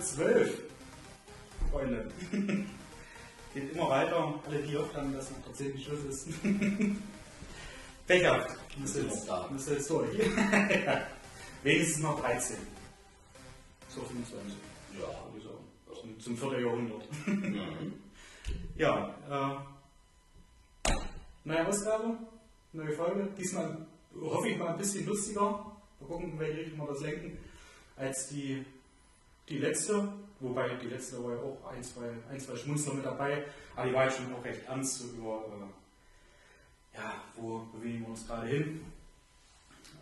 12. Freunde. Geht immer weiter. Alle, die dann, dass noch tatsächlich Schluss ist. Becher. Sind jetzt, muss jetzt durch. ja. Wenigstens noch 13. So 25. Ja. sagen. Zum, zum vierten Jahrhundert. Mhm. Ja, äh, neue Ausgabe, neue Folge. Diesmal hoffe ich mal ein bisschen lustiger. Mal gucken, in welche Richtung wir das lenken, als die, die letzte. Wobei die letzte war ja auch ein, zwei, ein, zwei Schmunzler mit dabei. Aber die war ja schon auch recht ernst so über, äh, ja, wo bewegen wir uns gerade hin.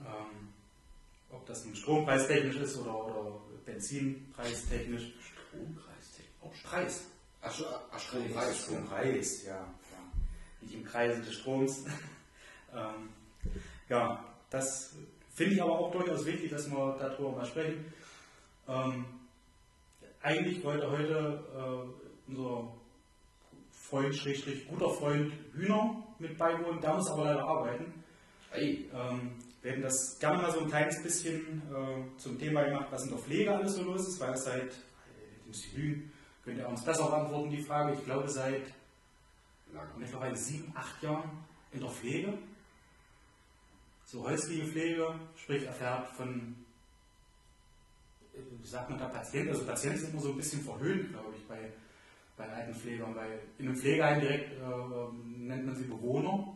Ähm, ob das ein Strompreistechnisch ist oder, oder Benzinpreistechnisch. Strompreis. Preis. Ach, ach, Strompreis. Im Kreis, ja. ja. Nicht im Kreise des Stroms. ähm, ja, das finde ich aber auch durchaus wichtig, dass wir darüber mal sprechen. Ähm, eigentlich wollte heute äh, unser Freund, Schrägstrich, guter Freund Hühner mit beiwohnen, der muss aber leider arbeiten. Ähm, wir hätten das gerne mal so ein kleines bisschen äh, zum Thema gemacht, was in der Pflege alles so los ist, weil es seit, ich lügen, könnt ihr uns besser beantworten, die Frage, ich glaube seit Lange. mittlerweile sieben, acht Jahren in der Pflege. So häusliche Pflege, sprich erfährt von, sagt man da, Patienten, also Patienten sind immer so ein bisschen verhöhnt, glaube ich, bei, bei Altenpflegern, weil in einem Pflegeheim direkt äh, nennt man sie Bewohner.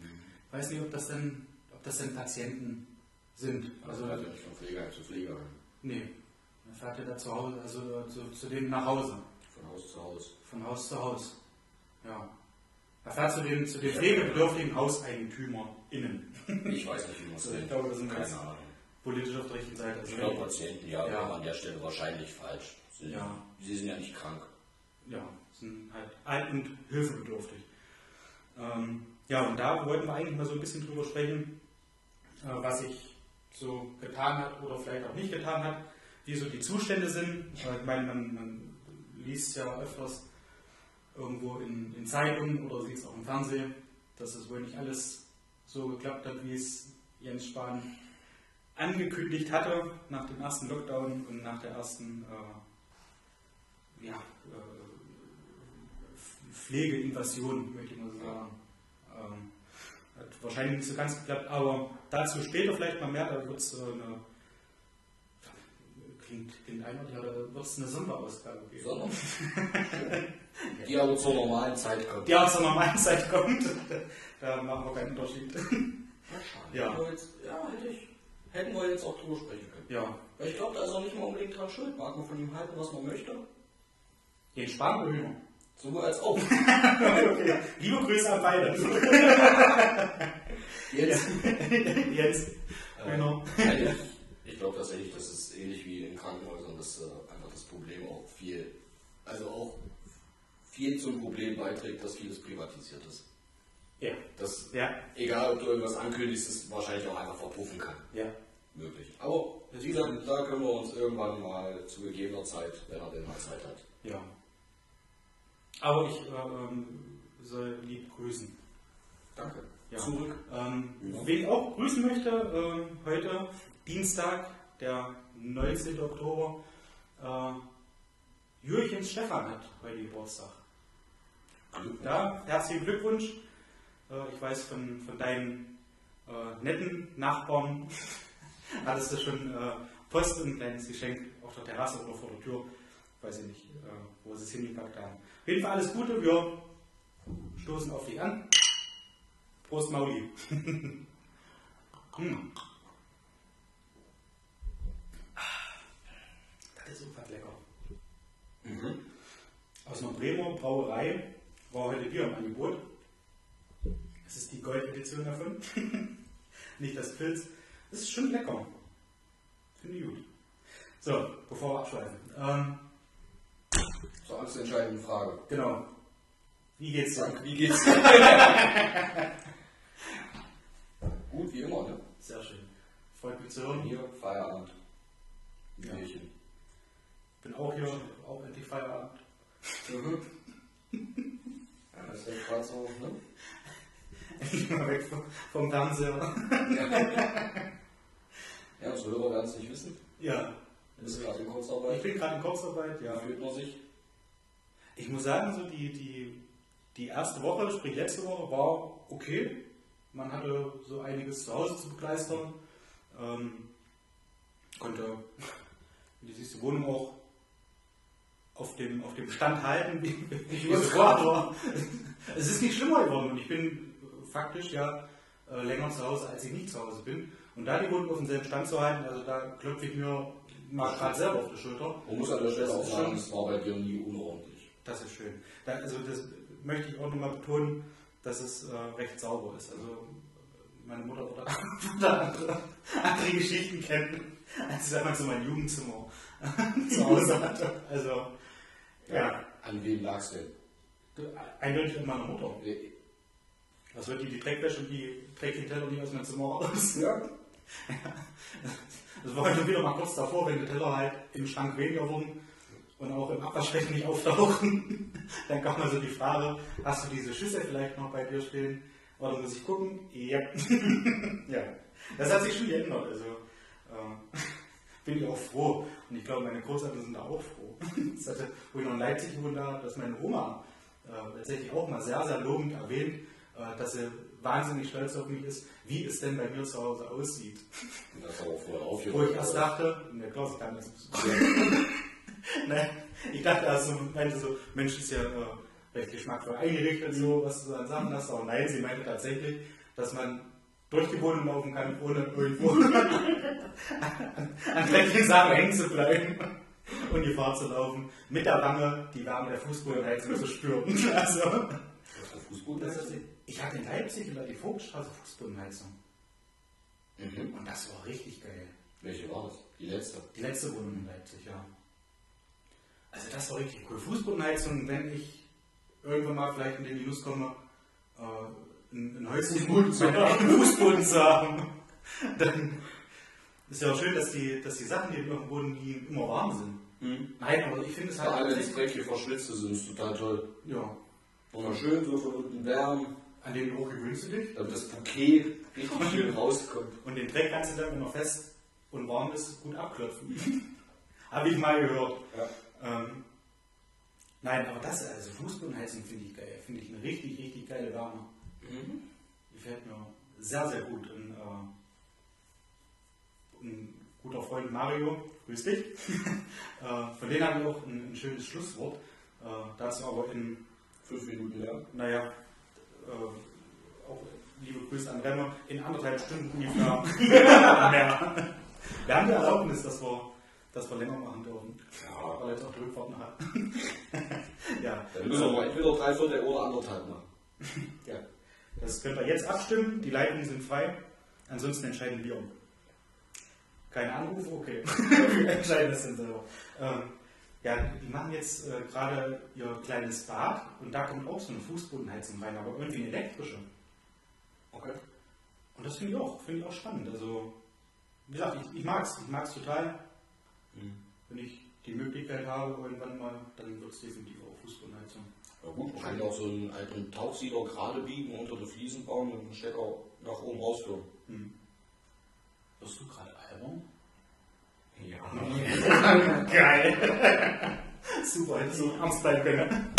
Ich weiß nicht, ob das denn, ob das denn Patienten sind. Also, Also, also nicht von Pflegeheim zu Pflegeheim. nee, man fährt ja da zu Hause, also zu, zu denen nach Hause. Von Haus zu Haus. Von Haus zu Haus. Ja. Er fährt zu den, zu den pflegebedürftigen HauseigentümerInnen. Ich weiß nicht, wie man es Also ich nennt. glaube, das sind Keine Ahnung. Politisch auf der richtigen Seite. Also, Ich glaube, Patienten, ja, Ja. an der Stelle wahrscheinlich falsch. Sie, Ja. sie sind ja nicht krank. ja, sind halt alt und hilfebedürftig. Ähm, ja, und da wollten wir eigentlich mal so ein bisschen drüber sprechen, äh, was sich so getan hat oder vielleicht auch nicht getan hat, wie so die Zustände sind. Äh, ich meine, man, man liest ja öfters irgendwo in, in Zeitungen oder sieht es auch im Fernsehen, dass es wohl nicht alles so geklappt hat, wie es Jens Spahn angekündigt hatte nach dem ersten Lockdown und nach der ersten äh, ja, äh, Pflegeinvasion, möchte ich mal so sagen. Ähm, hat wahrscheinlich nicht so ganz geklappt, aber dazu später vielleicht mal mehr, da wird es äh, eine klingt, klingt einordentlich, aber da wird es eine Sonderausgabe geben. Sondern die aber zur normalen Zeit kommt. Die auch zur normalen Zeit kommt. Da machen wir keinen Unterschied. Ja, schade. Ja. Ja, hätte ich, hätten wir jetzt auch drüber sprechen können. Ja, Weil ich glaube, da ist auch nicht mal unbedingt dran schuld. Mag man von ihm halten, was man möchte. den Sparen Hühner? Sowohl als auch. okay. Liebe Grüße an beide. Jetzt. Jetzt. Nein, ich, ich glaube tatsächlich, das ist ähnlich wie in Krankenhäusern, dass äh, einfach das Problem auch viel, also auch viel zum Problem beiträgt, dass vieles privatisiert ist. Ja. Dass, Ja. egal ob du irgendwas ankündigst, es wahrscheinlich auch einfach verpuffen kann. Ja. Möglich. Aber wie gesagt, da können wir uns irgendwann mal zu gegebener Zeit, wenn er denn mal Zeit hat. Ja. Aber ich äh, ähm, soll lieb grüßen. Danke. Ja. Zurück. Ähm, Ja. Wen ich auch grüßen möchte, ähm, heute Dienstag, der 19. Oktober, äh, Jürgens Stefan hat heute Geburtstag. Ja, herzlichen Glückwunsch. Äh, ich weiß von, von deinen äh, netten Nachbarn, hattest du schon äh, Post und ein kleines Geschenk auf der Terrasse oder vor der Tür. Weiß ich nicht, wo sie es hingepackt haben. Auf jeden Fall alles Gute, wir stoßen auf dich an. Prost Mauli. hm. Das ist super lecker. Mhm. Aus einer Bremer Brauerei war heute Bier im Angebot. Das ist die Gold-Edition davon. Nicht das Pilz. Das ist schon lecker. Finde ich gut. So, bevor wir abschweifen. Ähm, Zur angstentscheidenden Frage. genau. Wie geht's dir? Wie geht's dir? Gut, wie immer, ne? Sehr schön. Freut mich zu hören. Hier, Feierabend. Ja. Bierchen. Bin auch hier, auch endlich Feierabend. Mhm. Ja, das ist ja gerade so, ne? Endlich mal weg vom, vom Fernseher. Ja, unsere Hörer werden es nicht wissen. Ja. Du bist gerade in Kurzarbeit. Ich bin gerade in Kurzarbeit, ja. Wie fühlt man sich? Ich muss sagen, so die, die, die erste Woche, sprich letzte Woche, war okay. Man hatte so einiges zu Hause zu begleistern. Ähm, konnte, wie siehst die Wohnung auch auf dem, auf dem Stand halten, wie, wie es war. Es ist nicht schlimmer geworden und ich bin faktisch ja äh, länger zu Hause, als ich nicht zu Hause bin. Und da die Wohnung auf demselben Stand zu halten, also da klopfe ich mir mal gerade selber auf die Schulter. Man muss an der Stelle Das auch ist sagen, es war bei dir nie unordentlich. Das ist schön. Da, also das möchte ich auch nochmal betonen, dass es äh, recht sauber ist. Also meine Mutter oder, andere, andere Geschichten kennen, als ich sag mal so mein Jugendzimmer zu Hause hatte. Also ja, An wem lag es denn? eindeutig an meiner Mutter. Was wird die, die Dreckwäsche und die trägt den Teller nicht aus meinem Zimmer raus? Ja. Das war heute wieder mal kurz davor, wenn die Teller halt im Schrank weniger wurden und auch im Abwaschbecken nicht auftauchen. Dann kam mal so die Frage, hast du diese Schüssel vielleicht noch bei dir stehen? Oder muss ich gucken? Ja. ja. Das hat sich schon geändert. Also äh, bin ich auch froh. Und ich glaube, meine Großeltern sind da auch froh. Das hatte, wo ich noch in Leipzig habe, dass meine Oma äh, tatsächlich auch mal sehr, sehr lobend erwähnt, äh, dass sie wahnsinnig stolz auf mich ist, wie es denn bei mir zu Hause aussieht. Das war vorher Wo aufgehört. ich erst dachte, ne, klar, sie kann das ne, ich dachte erst so, meinte so, Mensch, ist ja äh, recht geschmackvoll eingerichtet, so, was du an Sachen hast. Aber nein, sie meinte tatsächlich, dass man durch die Wohnung laufen kann, ohne irgendwo an, dreckigen Sachen hängen zu bleiben und Gefahr zu laufen, mit der Wange die Wärme der Fußbodenheizung zu spüren. Also, Das war Fußboden. das ist, ich hatte in Leipzig über die Vogtstraße Fußbodenheizung. Mhm. Und das war richtig geil. Welche war das? Die letzte. Die letzte Wohnung in Leipzig, ja. Also das war richtig cool. Fußbodenheizung, wenn ich irgendwann mal vielleicht in den Minus komme, äh, ein, ein Häuschen Fußboden zu haben. eigenen Fußboden zu haben, dann ist ja auch schön, dass die, dass die Sachen, die auf dem Boden liegen, immer warm sind. Nein, aber ich finde es Vor halt allem, wenn es dreckig verschwitzt ist, ist es total toll. ja, Wunderschön, so von unten wärmen, an den Geruch gewöhnst du dich. damit das Bouquet richtig schön rauskommt. Und den Dreck kannst du dann, wenn er fest und warm ist, gut abklopfen. Habe ich mal gehört. Ja. Ähm, nein, aber das, also Fußbodenheizung finde ich geil. Finde ich eine richtig, richtig geile Wärme. Mhm. Gefällt mir sehr, sehr gut. Und, äh, ein guter Freund Mario, grüß dich. äh, von denen habe ich auch ein, ein schönes Schlusswort. Äh, dazu aber in Fünf Minuten, ja. naja, auch liebe Grüße an Renner, in anderthalb Stunden ungefähr mehr. Wir haben die Erlaubnis, dass wir, dass wir länger machen dürfen. Ja. Weil jetzt auch die Rückfahrt noch hat. ja, Dann müssen wir entweder drei Viertel oder anderthalb machen. ja, das könnt ihr jetzt abstimmen. Die Leitungen sind frei. Ansonsten entscheiden wir. Keine Anrufe, okay. wir entscheiden das dann selber. Ähm, ja, die machen jetzt äh, gerade ihr kleines Bad und da kommt auch so eine Fußbodenheizung rein, aber irgendwie eine elektrische. Okay. Und das finde ich auch, finde ich auch spannend. Also, wie gesagt, ich, ich mag es, ich mag es total. Mhm. Wenn ich die Möglichkeit habe, irgendwann mal, dann wird es definitiv auch Fußbodenheizung. Ja gut, man kann ja auch so einen alten Tauchsieder gerade biegen, unter die Fliesen bauen und einen Stecker nach oben rausführen. Hm. Wirst du gerade albern? Ja. Geil! Super, hättest du ernst bleiben können.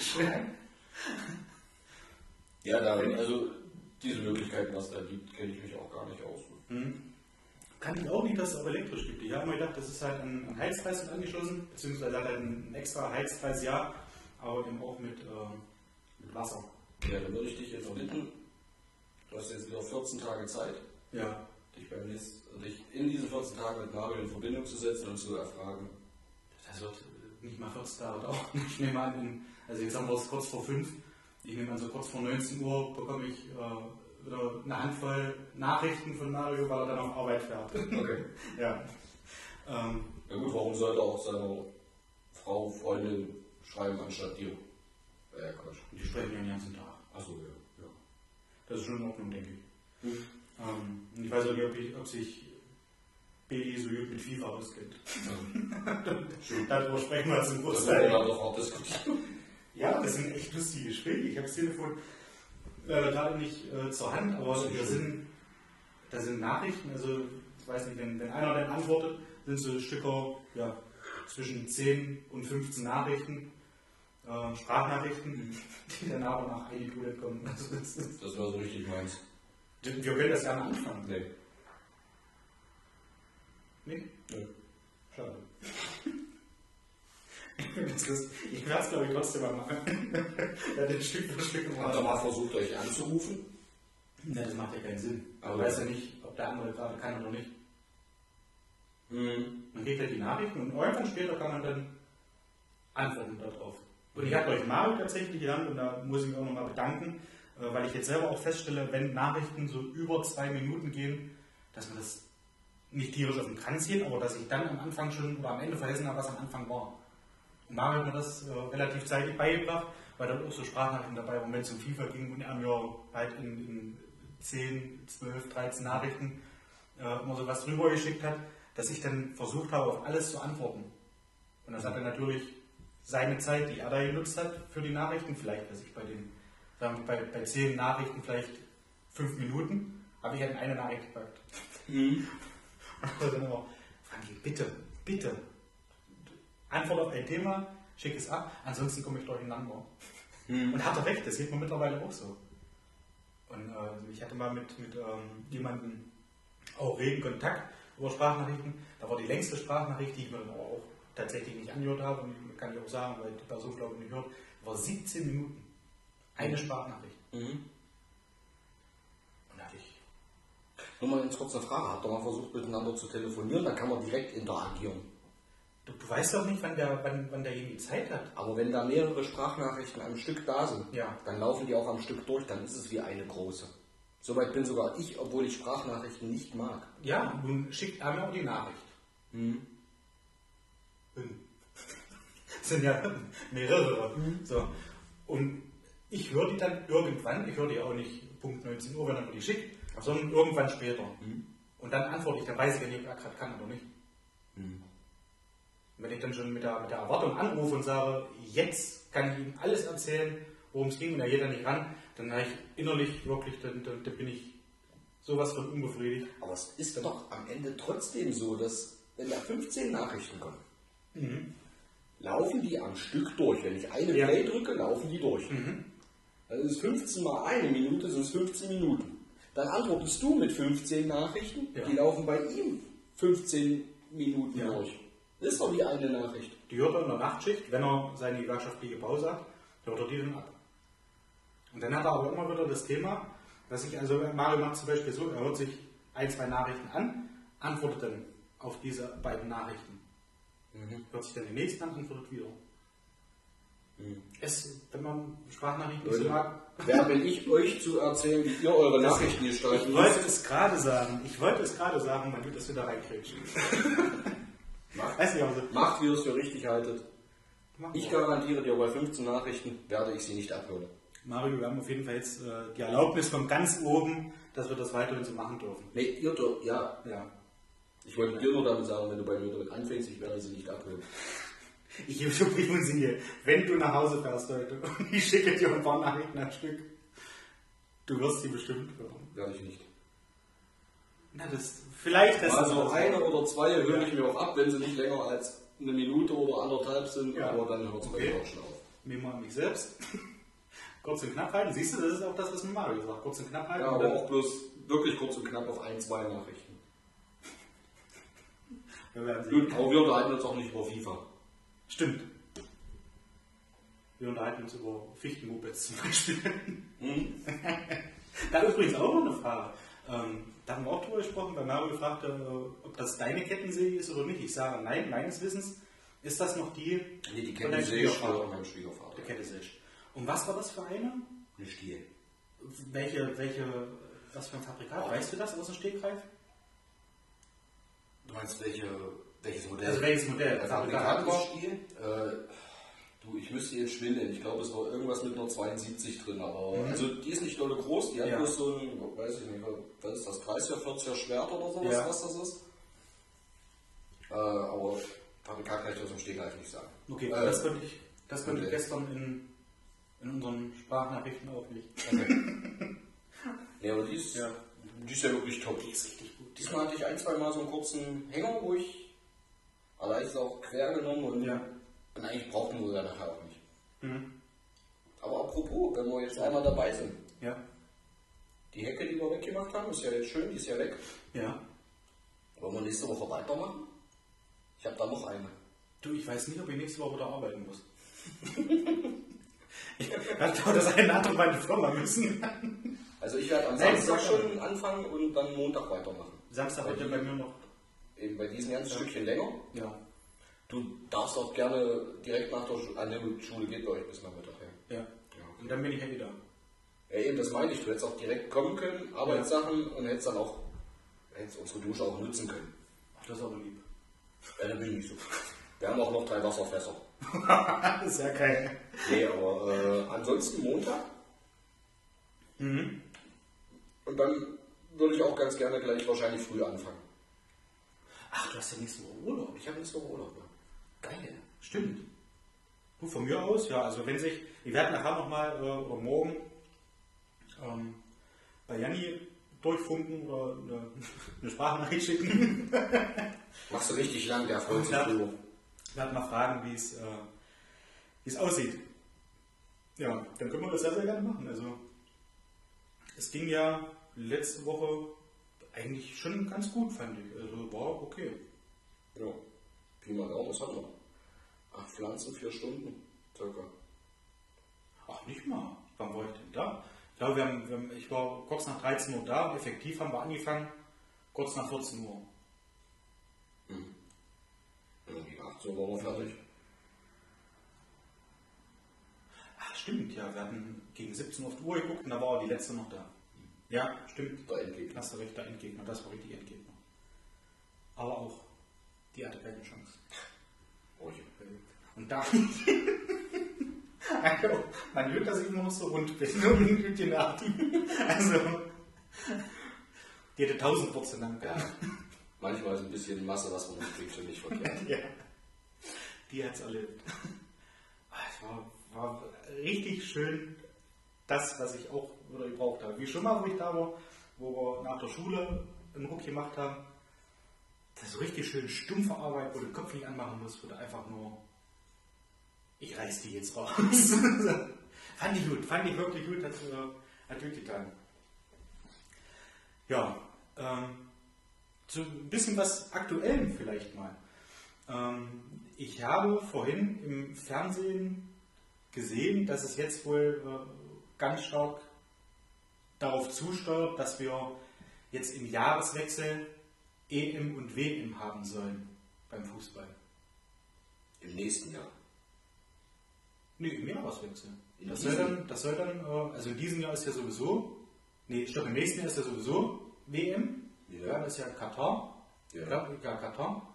Schön. Ja, da, also diese Möglichkeiten, was da gibt, kenne ich mich auch gar nicht aus. Hm. Kann ich auch nicht, dass es auch elektrisch gibt. Ich habe mir gedacht, das ist halt ein, ein Heizkreis mit angeschlossen, beziehungsweise hat halt ein extra Heizkreis, ja, aber eben auch mit, äh, mit Wasser. Ja, dann würde ich dich jetzt bitten, du hast jetzt wieder 14 Tage Zeit, Ja. Dich, beim nächsten, dich in diesen 14 Tagen mit Mario in Verbindung zu setzen und zu erfragen. Das wird nicht mal 14 Tage dauern. Ich nehme an, in, also jetzt haben wir es kurz vor 5. Ich nehme an, so kurz vor 19 Uhr bekomme ich äh, wieder eine Handvoll Nachrichten von Mario, weil er dann auf Arbeit fährt. Okay. ja. Ähm, Ja gut, warum sollte er auch seiner Frau, Freundin schreiben anstatt dir? Ja, Quatsch. die sprechen ja den ganzen Tag. Achso, ja. ja. Das ist schon in Ordnung, denke ich. Hm. Ähm, ich weiß auch nicht, ob, ich, ob sich Baby so gut mit FIFA auskennt. Darüber sprechen wir zum Das Großteil. wir doch auch diskutieren. Ja, das sind echt lustige Gespräche. Ich habe das Telefon äh, gerade nicht äh, zur Hand, aber Das schön. sind da sind Nachrichten, also ich weiß nicht, wenn, wenn einer dann antwortet, sind so Stücker ja, zwischen 10 und 15 Nachrichten, äh, Sprachnachrichten, die dann aber nach Bullet kommen. Also das, Das war so richtig meins. Wir können das gerne anfangen. Nee. Nee? Nö. Schade. Ich werde es glaube ich trotzdem mal machen. ja, den Stück für Stück Habt ihr mal versucht, euch anzurufen? Ne, das macht ja keinen Sinn. Aber- Man weiß ja nicht, ob der andere gerade kann oder nicht. Mhm. Man kriegt ja die Nachrichten und irgendwann später kann man dann antworten darauf. Und ich habe euch Mario tatsächlich genannt und da muss ich mich auch nochmal bedanken, weil ich jetzt selber auch feststelle, wenn Nachrichten so über zwei Minuten gehen, dass man das nicht tierisch auf den Kranz zieht, aber dass ich dann am Anfang schon oder am Ende vergessen habe, was am Anfang war. Und Mario hat mir das äh, relativ zeitig beigebracht, weil da auch so Sprachnachrichten dabei waren, wenn es um FIFA ging und er mir halt in, in 10, 12, 13 Nachrichten äh, immer so was drüber geschickt hat, dass ich dann versucht habe, auf alles zu antworten. Und das hat dann natürlich seine Zeit, die er da genutzt hat für die Nachrichten, vielleicht, dass ich bei den, wir, bei, bei 10 Nachrichten vielleicht 5 Minuten, habe ich in eine Nachricht gepackt. Mhm. Und dann immer, Frankie, bitte, bitte, antwort auf ein Thema, schick es ab, ansonsten komme ich durcheinander. Und hat er recht, das sieht man mittlerweile auch so. Und äh, ich hatte mal mit, mit ähm, jemandem auch regen Kontakt über Sprachnachrichten. Da war die längste Sprachnachricht, die ich mir dann aber auch tatsächlich nicht angehört habe, und kann ich auch sagen, weil die Person glaube ich nicht hört, war 17 Minuten. Eine Sprachnachricht. Mhm. Und da hatte ich, Nur mal ganz kurz eine Frage. Habt ihr mal versucht, miteinander zu telefonieren? Dann kann man direkt interagieren. du, du weißt doch nicht, wann, der, wann, wann derjenige Zeit hat. Aber wenn da mehrere Sprachnachrichten am Stück da sind, Ja. dann laufen die auch am Stück durch, dann ist es wie eine große. Soweit bin sogar ich, obwohl ich Sprachnachrichten nicht mag. Ja, nun schickt er mir auch die Nachricht. Mhm. Das sind ja mehrere. So. Und ich höre die dann irgendwann, ich höre die auch nicht Punkt 19 Uhr, wenn er mir die schickt, sondern irgendwann später. Und dann antworte ich, dann weiß ich ob er gerade kann oder nicht. Mhm. Wenn ich dann schon mit der, mit der Erwartung anrufe und sage, jetzt kann ich ihm alles erzählen, worum es ging, und er geht dann nicht ran, dann habe ich innerlich wirklich, dann, dann, dann bin ich sowas von unbefriedigt. Aber es ist doch am Ende trotzdem so, dass wenn da 15 Nachrichten kommen, laufen die am Stück durch. Wenn ich eine Ja. Play drücke, laufen die durch. Dann ist es 15 mal eine Minute, sind es 15 Minuten. Dann antwortest du mit 15 Nachrichten, Ja. die laufen bei ihm 15 Minuten Ja. durch. Das ist doch die eine Nachricht. Die hört er in der Nachtschicht, wenn er seine gewerkschaftliche Pause hat, hört er die dann ab. Und dann hat er aber immer wieder das Thema, dass ich, also Mario macht zum Beispiel so, er hört sich ein, zwei Nachrichten an, antwortet dann auf diese beiden Nachrichten. Hört sich dann die nächsten an, antwortet wieder. Es, wenn man Sprachnachrichten nicht so mag, Wer bin ich, euch zu erzählen, wie ihr eure Nachrichten gestalten ich wollte es gerade sagen, ich wollte es gerade sagen, man wird das wieder reinkriegen. Macht, Weiß nicht, also, macht, wie ihr es für richtig haltet. machen Ich garantiere dir, bei 15 Nachrichten werde ich sie nicht abhören. Mario, wir haben auf jeden Fall jetzt äh, die Erlaubnis von ganz oben, dass wir das weiterhin so machen dürfen. Nee, ihr doch, ja. Ja. Ich wollte dir nur damit sagen, wenn du bei mir damit anfängst, ich werde sie nicht abhören. Ich gebe übrigens hier, wenn du nach Hause fährst heute und ich schicke dir ein paar Nachrichten am Stück, du wirst sie bestimmt hören. Werde ich nicht. Na, das, vielleicht das Also eine oder zwei höre ich mir auch ab, wenn sie nicht länger als eine Minute oder anderthalb sind, Ja. aber dann hört es bei Okay. auch schon auf. Nehmen wir an mich selbst. kurz und knapp halten. Siehst du, das ist auch das, was mir Mario sagt. Kurz und knapp halten. Ja, aber auch bloß wirklich kurz und knapp auf ein, zwei Nachrichten. wir Gut, aber wir unterhalten uns auch nicht über FIFA. Stimmt. Wir unterhalten uns über Fichtenmopeds zum Beispiel. Hm? Da übrigens auch noch eine Frage. Ähm, da haben wir auch drüber gesprochen, weil Mario fragte, äh, ob das deine Kettensäge ist oder nicht. Ich sage nein, meines Wissens ist das noch die Nee, die Schwiegervater. von meinem Schwiegervater. Der Kette Säge. Und was war das für eine? Ein Stiel. Welche, welche, was für ein Fabrikat? Weißt du das aus dem Stegreif? Du meinst welche, welches Modell? Also welches Modell? Stiel? Äh, du, ich müsste jetzt schwindeln. Ich glaube, es war irgendwas mit einer 72 drin. Aber also die ist nicht dolle groß. Die hat Mhm. Ja. bloß so ein, weiß ich nicht, was ist das? 30er, 40er Schwert oder sowas, Ja. was das ist. Äh, aber Fabrikat kann ich aus dem Stegreif nicht sagen. Okay, Äh, das konnte ich, das konnte ich Modell. gestern in, in unseren Sprachnachrichten auch nicht. Nee, aber die ist Ja. Die ist ja wirklich top. Die ist richtig gut. Diesmal hatte ich ein, zwei Mal so einen kurzen Hänger, wo ich allein ist auch quer genommen und, Ja. und eigentlich brauchten wir ja nachher auch nicht. Mhm. Aber apropos, wenn wir jetzt einmal dabei sind, Ja. die Hecke, die wir weggemacht haben, ist ja jetzt schön, die ist ja weg. Ja. Wollen wir nächste Woche weitermachen? Ich habe da noch eine. Du, ich weiß nicht, ob ich nächste Woche wieder arbeiten muss. ich glaube, das eine andere meine Firma müssen. Also ich werde am Samstag schon anfangen und dann Montag weitermachen. Samstag wird ja bei mir noch. Eben bei diesem ganzen Stückchen länger. Ja. Du darfst auch gerne direkt nach der Schule, ne, die Schule geht bei euch bis Nachmittag. Ja. Ja. Und dann bin ich ja wieder. Ja, eben, das meine ich. Du hättest auch direkt kommen können, Arbeitssachen und hättest dann auch hättest unsere Dusche auch nutzen können. Das ist aber lieb. Ja, da bin ich nicht so. Wir haben auch noch drei Wasserfässer. das ist ja geil. Nee, aber äh, ansonsten Montag. Mhm. Und dann würde ich auch ganz gerne gleich wahrscheinlich früh anfangen. Ach, du hast ja nächste Woche Urlaub. Ich habe nächste Woche Urlaub. Ne? Geil. Stimmt. Du, von mir aus, ja, also wenn sich, ich werde nachher nochmal äh, oder morgen ähm, bei Janni durchfunken oder eine, eine Sprachnachricht schicken. Machst du richtig lang, der freut sich drüber. Ich werde mal fragen, wie es, äh, wie es aussieht. Ja, dann können wir das sehr, sehr gerne machen. Also, es ging ja letzte Woche eigentlich schon ganz gut, fand ich. Also, war okay. Ja. Pi mal Daumen, was haben wir? Acht Pflanzen, vier Stunden. Circa. Ach, nicht mal. Wann war ich denn da? Ich glaube, wir haben, wir haben, ich war kurz nach 13 Uhr da. Effektiv haben wir angefangen kurz nach 14 Uhr. Ja, gegen 18 Uhr waren wir fertig. Ach, stimmt, ja. Wir hatten gegen 17 Uhr auf die Uhr geguckt und da war die letzte noch da. Ja, stimmt. Der Endgegner. Hast du recht, der Endgegner. Das war richtig Endgegner. Aber auch, die hatte keine Chance. Oh, ich- Und da. also, man hört, dass ich immer noch so rund bin und mit den Atem. Also. Die hätte 1000 Wurzeln lang. Ja. Manchmal ist ein bisschen Masse, was man nicht kriegt, schon nicht verkehrt. Ja. Die hat es erlebt. Ah, Es war, war richtig schön, das, was ich auch wieder gebraucht habe. Wie schon mal, wo ich da war, wo wir nach der Schule einen Ruck gemacht haben. Das ist so richtig schön stumpfe Arbeit, wo du den Kopf nicht anmachen musst, wo du einfach nur, ich reiß die jetzt raus. fand ich gut, fand ich wirklich gut, hat, äh, hat gut getan. Ja, ähm, so ein bisschen was Aktuellem vielleicht mal. Ähm, ich habe vorhin im Fernsehen gesehen, dass es jetzt wohl äh, ganz stark darauf zusteuert, dass wir jetzt im Jahreswechsel EM und WM haben sollen beim Fußball. Im nächsten Jahr. Nee, im Jahreswechsel. In Das soll dann, das soll dann äh, also in diesem Jahr ist ja sowieso, nee, stopp, im nächsten Jahr ist ja sowieso WM. Ja. Ja, das ist ja Katar. Ja. Ja, Katar.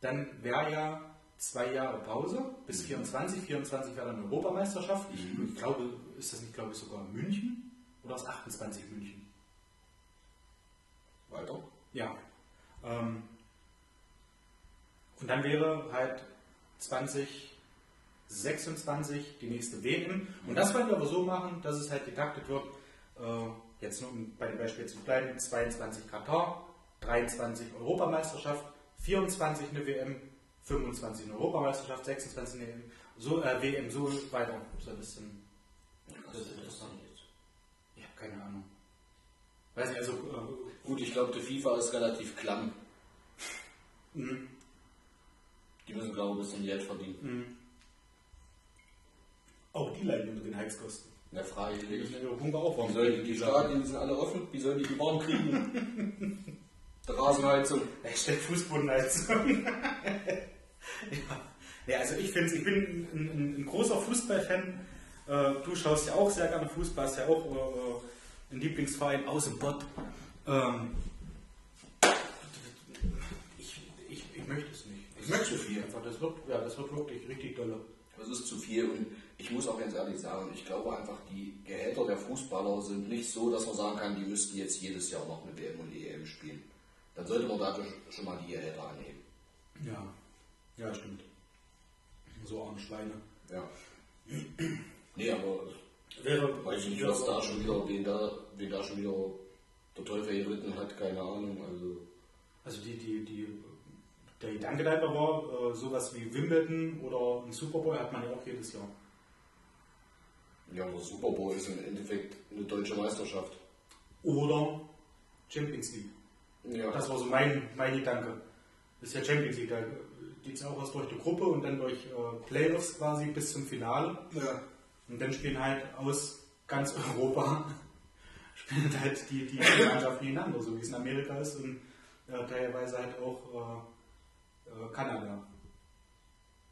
Dann wäre ja zwei Jahre Pause bis 24. 24 wäre dann Europameisterschaft. Ich, ich glaube, ist das nicht, glaube ich, sogar München? Oder ist 28 München? Weiter? Ja. Ähm, und dann wäre halt 2026 die nächste WM. Und das wollen wir aber so machen, dass es halt getaktet wird, äh, jetzt nur um bei dem Beispiel zu bleiben, 22 Katar, 23 Europameisterschaft, 24 eine WM, 25 eine Europameisterschaft, 26 eine WM, so, äh, WM, so weiter. So ein bisschen, Das ist interessant jetzt. ich habe keine Ahnung. Weiß nicht, also, äh, Gut, ich glaube, die FIFA ist relativ klamm. mh, Die müssen, glaube ich, ein bisschen Geld verdienen. auch die leiden unter den Heizkosten. Der Frage Die Pumpe aufbauen. wie sollen die, die Stadien, die sind alle offen, wie sollen die die warm kriegen? Der Rasenheizung. Stellt Fußbodenheizung. ja. ja, also ich finde ich bin ein, ein, ein großer Fußballfan. Äh, du schaust ja auch sehr gerne Fußball, hast ja auch äh, einen Lieblingsverein aus dem Bott. Ähm, ich, ich, ich möchte es nicht. Ich möchte viel einfach. Das wird, ja, das wird wirklich richtig dolle. Das ist zu viel und ich muss auch ganz ehrlich sagen, ich glaube einfach, die Gehälter der Fußballer sind nicht so, dass man sagen kann, die müssten jetzt jedes Jahr noch eine WM und EM spielen. Dann sollte man dadurch schon mal die Gehälter annehmen. Ja, ja, stimmt. So arme Schweine. Ja. Nee, aber Wäre, weiß ich nicht, was da schon wieder, wen da, wen da schon wieder Der Teufel geritten hat, keine Ahnung. Also Also die, die, die, der Gedanke dahinter war, äh, sowas wie Wimbledon oder ein Super Bowl hat man ja auch jedes Jahr. ja, der Super Bowl ist im Endeffekt eine deutsche Meisterschaft. Oder Champions League. Ja, Das war so mein, mein Gedanke. Das ist ja Champions League, da geht es auch erst durch die Gruppe und dann durch äh, Playoffs quasi bis zum Finale. ja. Und dann spielen halt aus ganz Europa spielen halt die, die Mannschaften gegeneinander, so wie es in Amerika ist und äh, teilweise halt auch äh, äh, Kanada.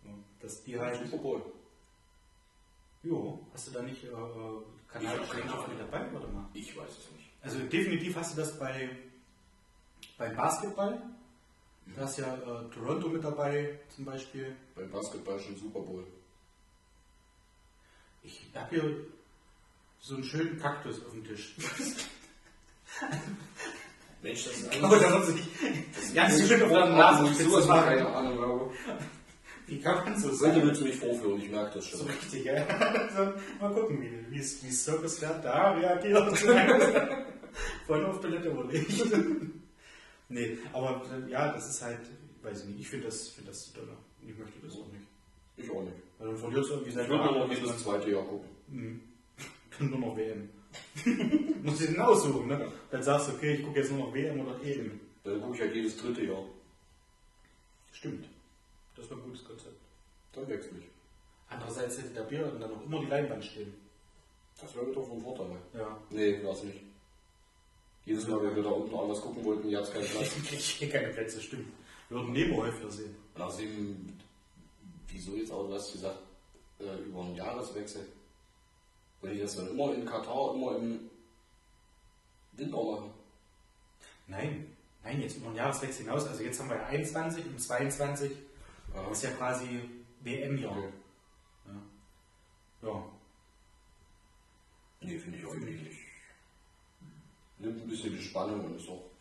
Ja, dass die halt. Super Bowl. Jo, hast du da nicht äh, äh, kanadische Ich hab keine Mannschaft Ahnung. mit dabei? Warte mal. Ich weiß es nicht. Also definitiv hast du das bei beim Basketball. Da ist ja äh, Toronto mit dabei zum Beispiel. Beim Basketball schon Super Bowl. Ich habe hier so einen schönen Kaktus auf dem Tisch. Mensch, das ist Aber da muss ich ganz schön auf der Nasenspitze keine Ahnung habe. Wie kann man so Heute sagen? willst du mich vorführen, ich merke das So schon. richtig, ja. Also, mal gucken, wie, wie, es- wie Circus da reagiert. Vorhin auf Toilette oder nicht. nee, aber äh, ja, das ist halt, weiß ich nicht, ich finde das, find das zu doll. Ich möchte das auch nicht. Ich auch nicht. Weil dann verlierst du irgendwie Ich würde nur noch jedes zweite Jahr gucken. Dann nur noch WM. Musst du den aussuchen, ne? Dann sagst du, okay, ich gucke jetzt nur noch WM oder EM. Dann gucke ich halt jedes dritte Jahr. Stimmt. Das war ein gutes Konzept. Dann wechsle ich. Andererseits hätte der Bier dann auch immer die Leinwand stehen. Das wäre wieder vom Vorteil. Ja. Nee, war's nicht. Jedes Mal, wenn wir da unten was gucken wollten, hier hat's keinen Platz. Ich kriege keine Plätze, stimmt. Wir würden Nemo häufiger sehen. Und außerdem, wieso jetzt auch, du hast gesagt, äh, über einen Jahreswechsel. Weil die das dann immer in Katar, immer im Winter machen. Nein, nein, jetzt über den Jahreswechsel hinaus. Also jetzt haben wir ja 21 und 22 Aha. ist ja quasi WM-Jahr. Okay. Ja. ja. Nee, finde ich auch nicht. Nimmt ein bisschen die Spannung und ist auch.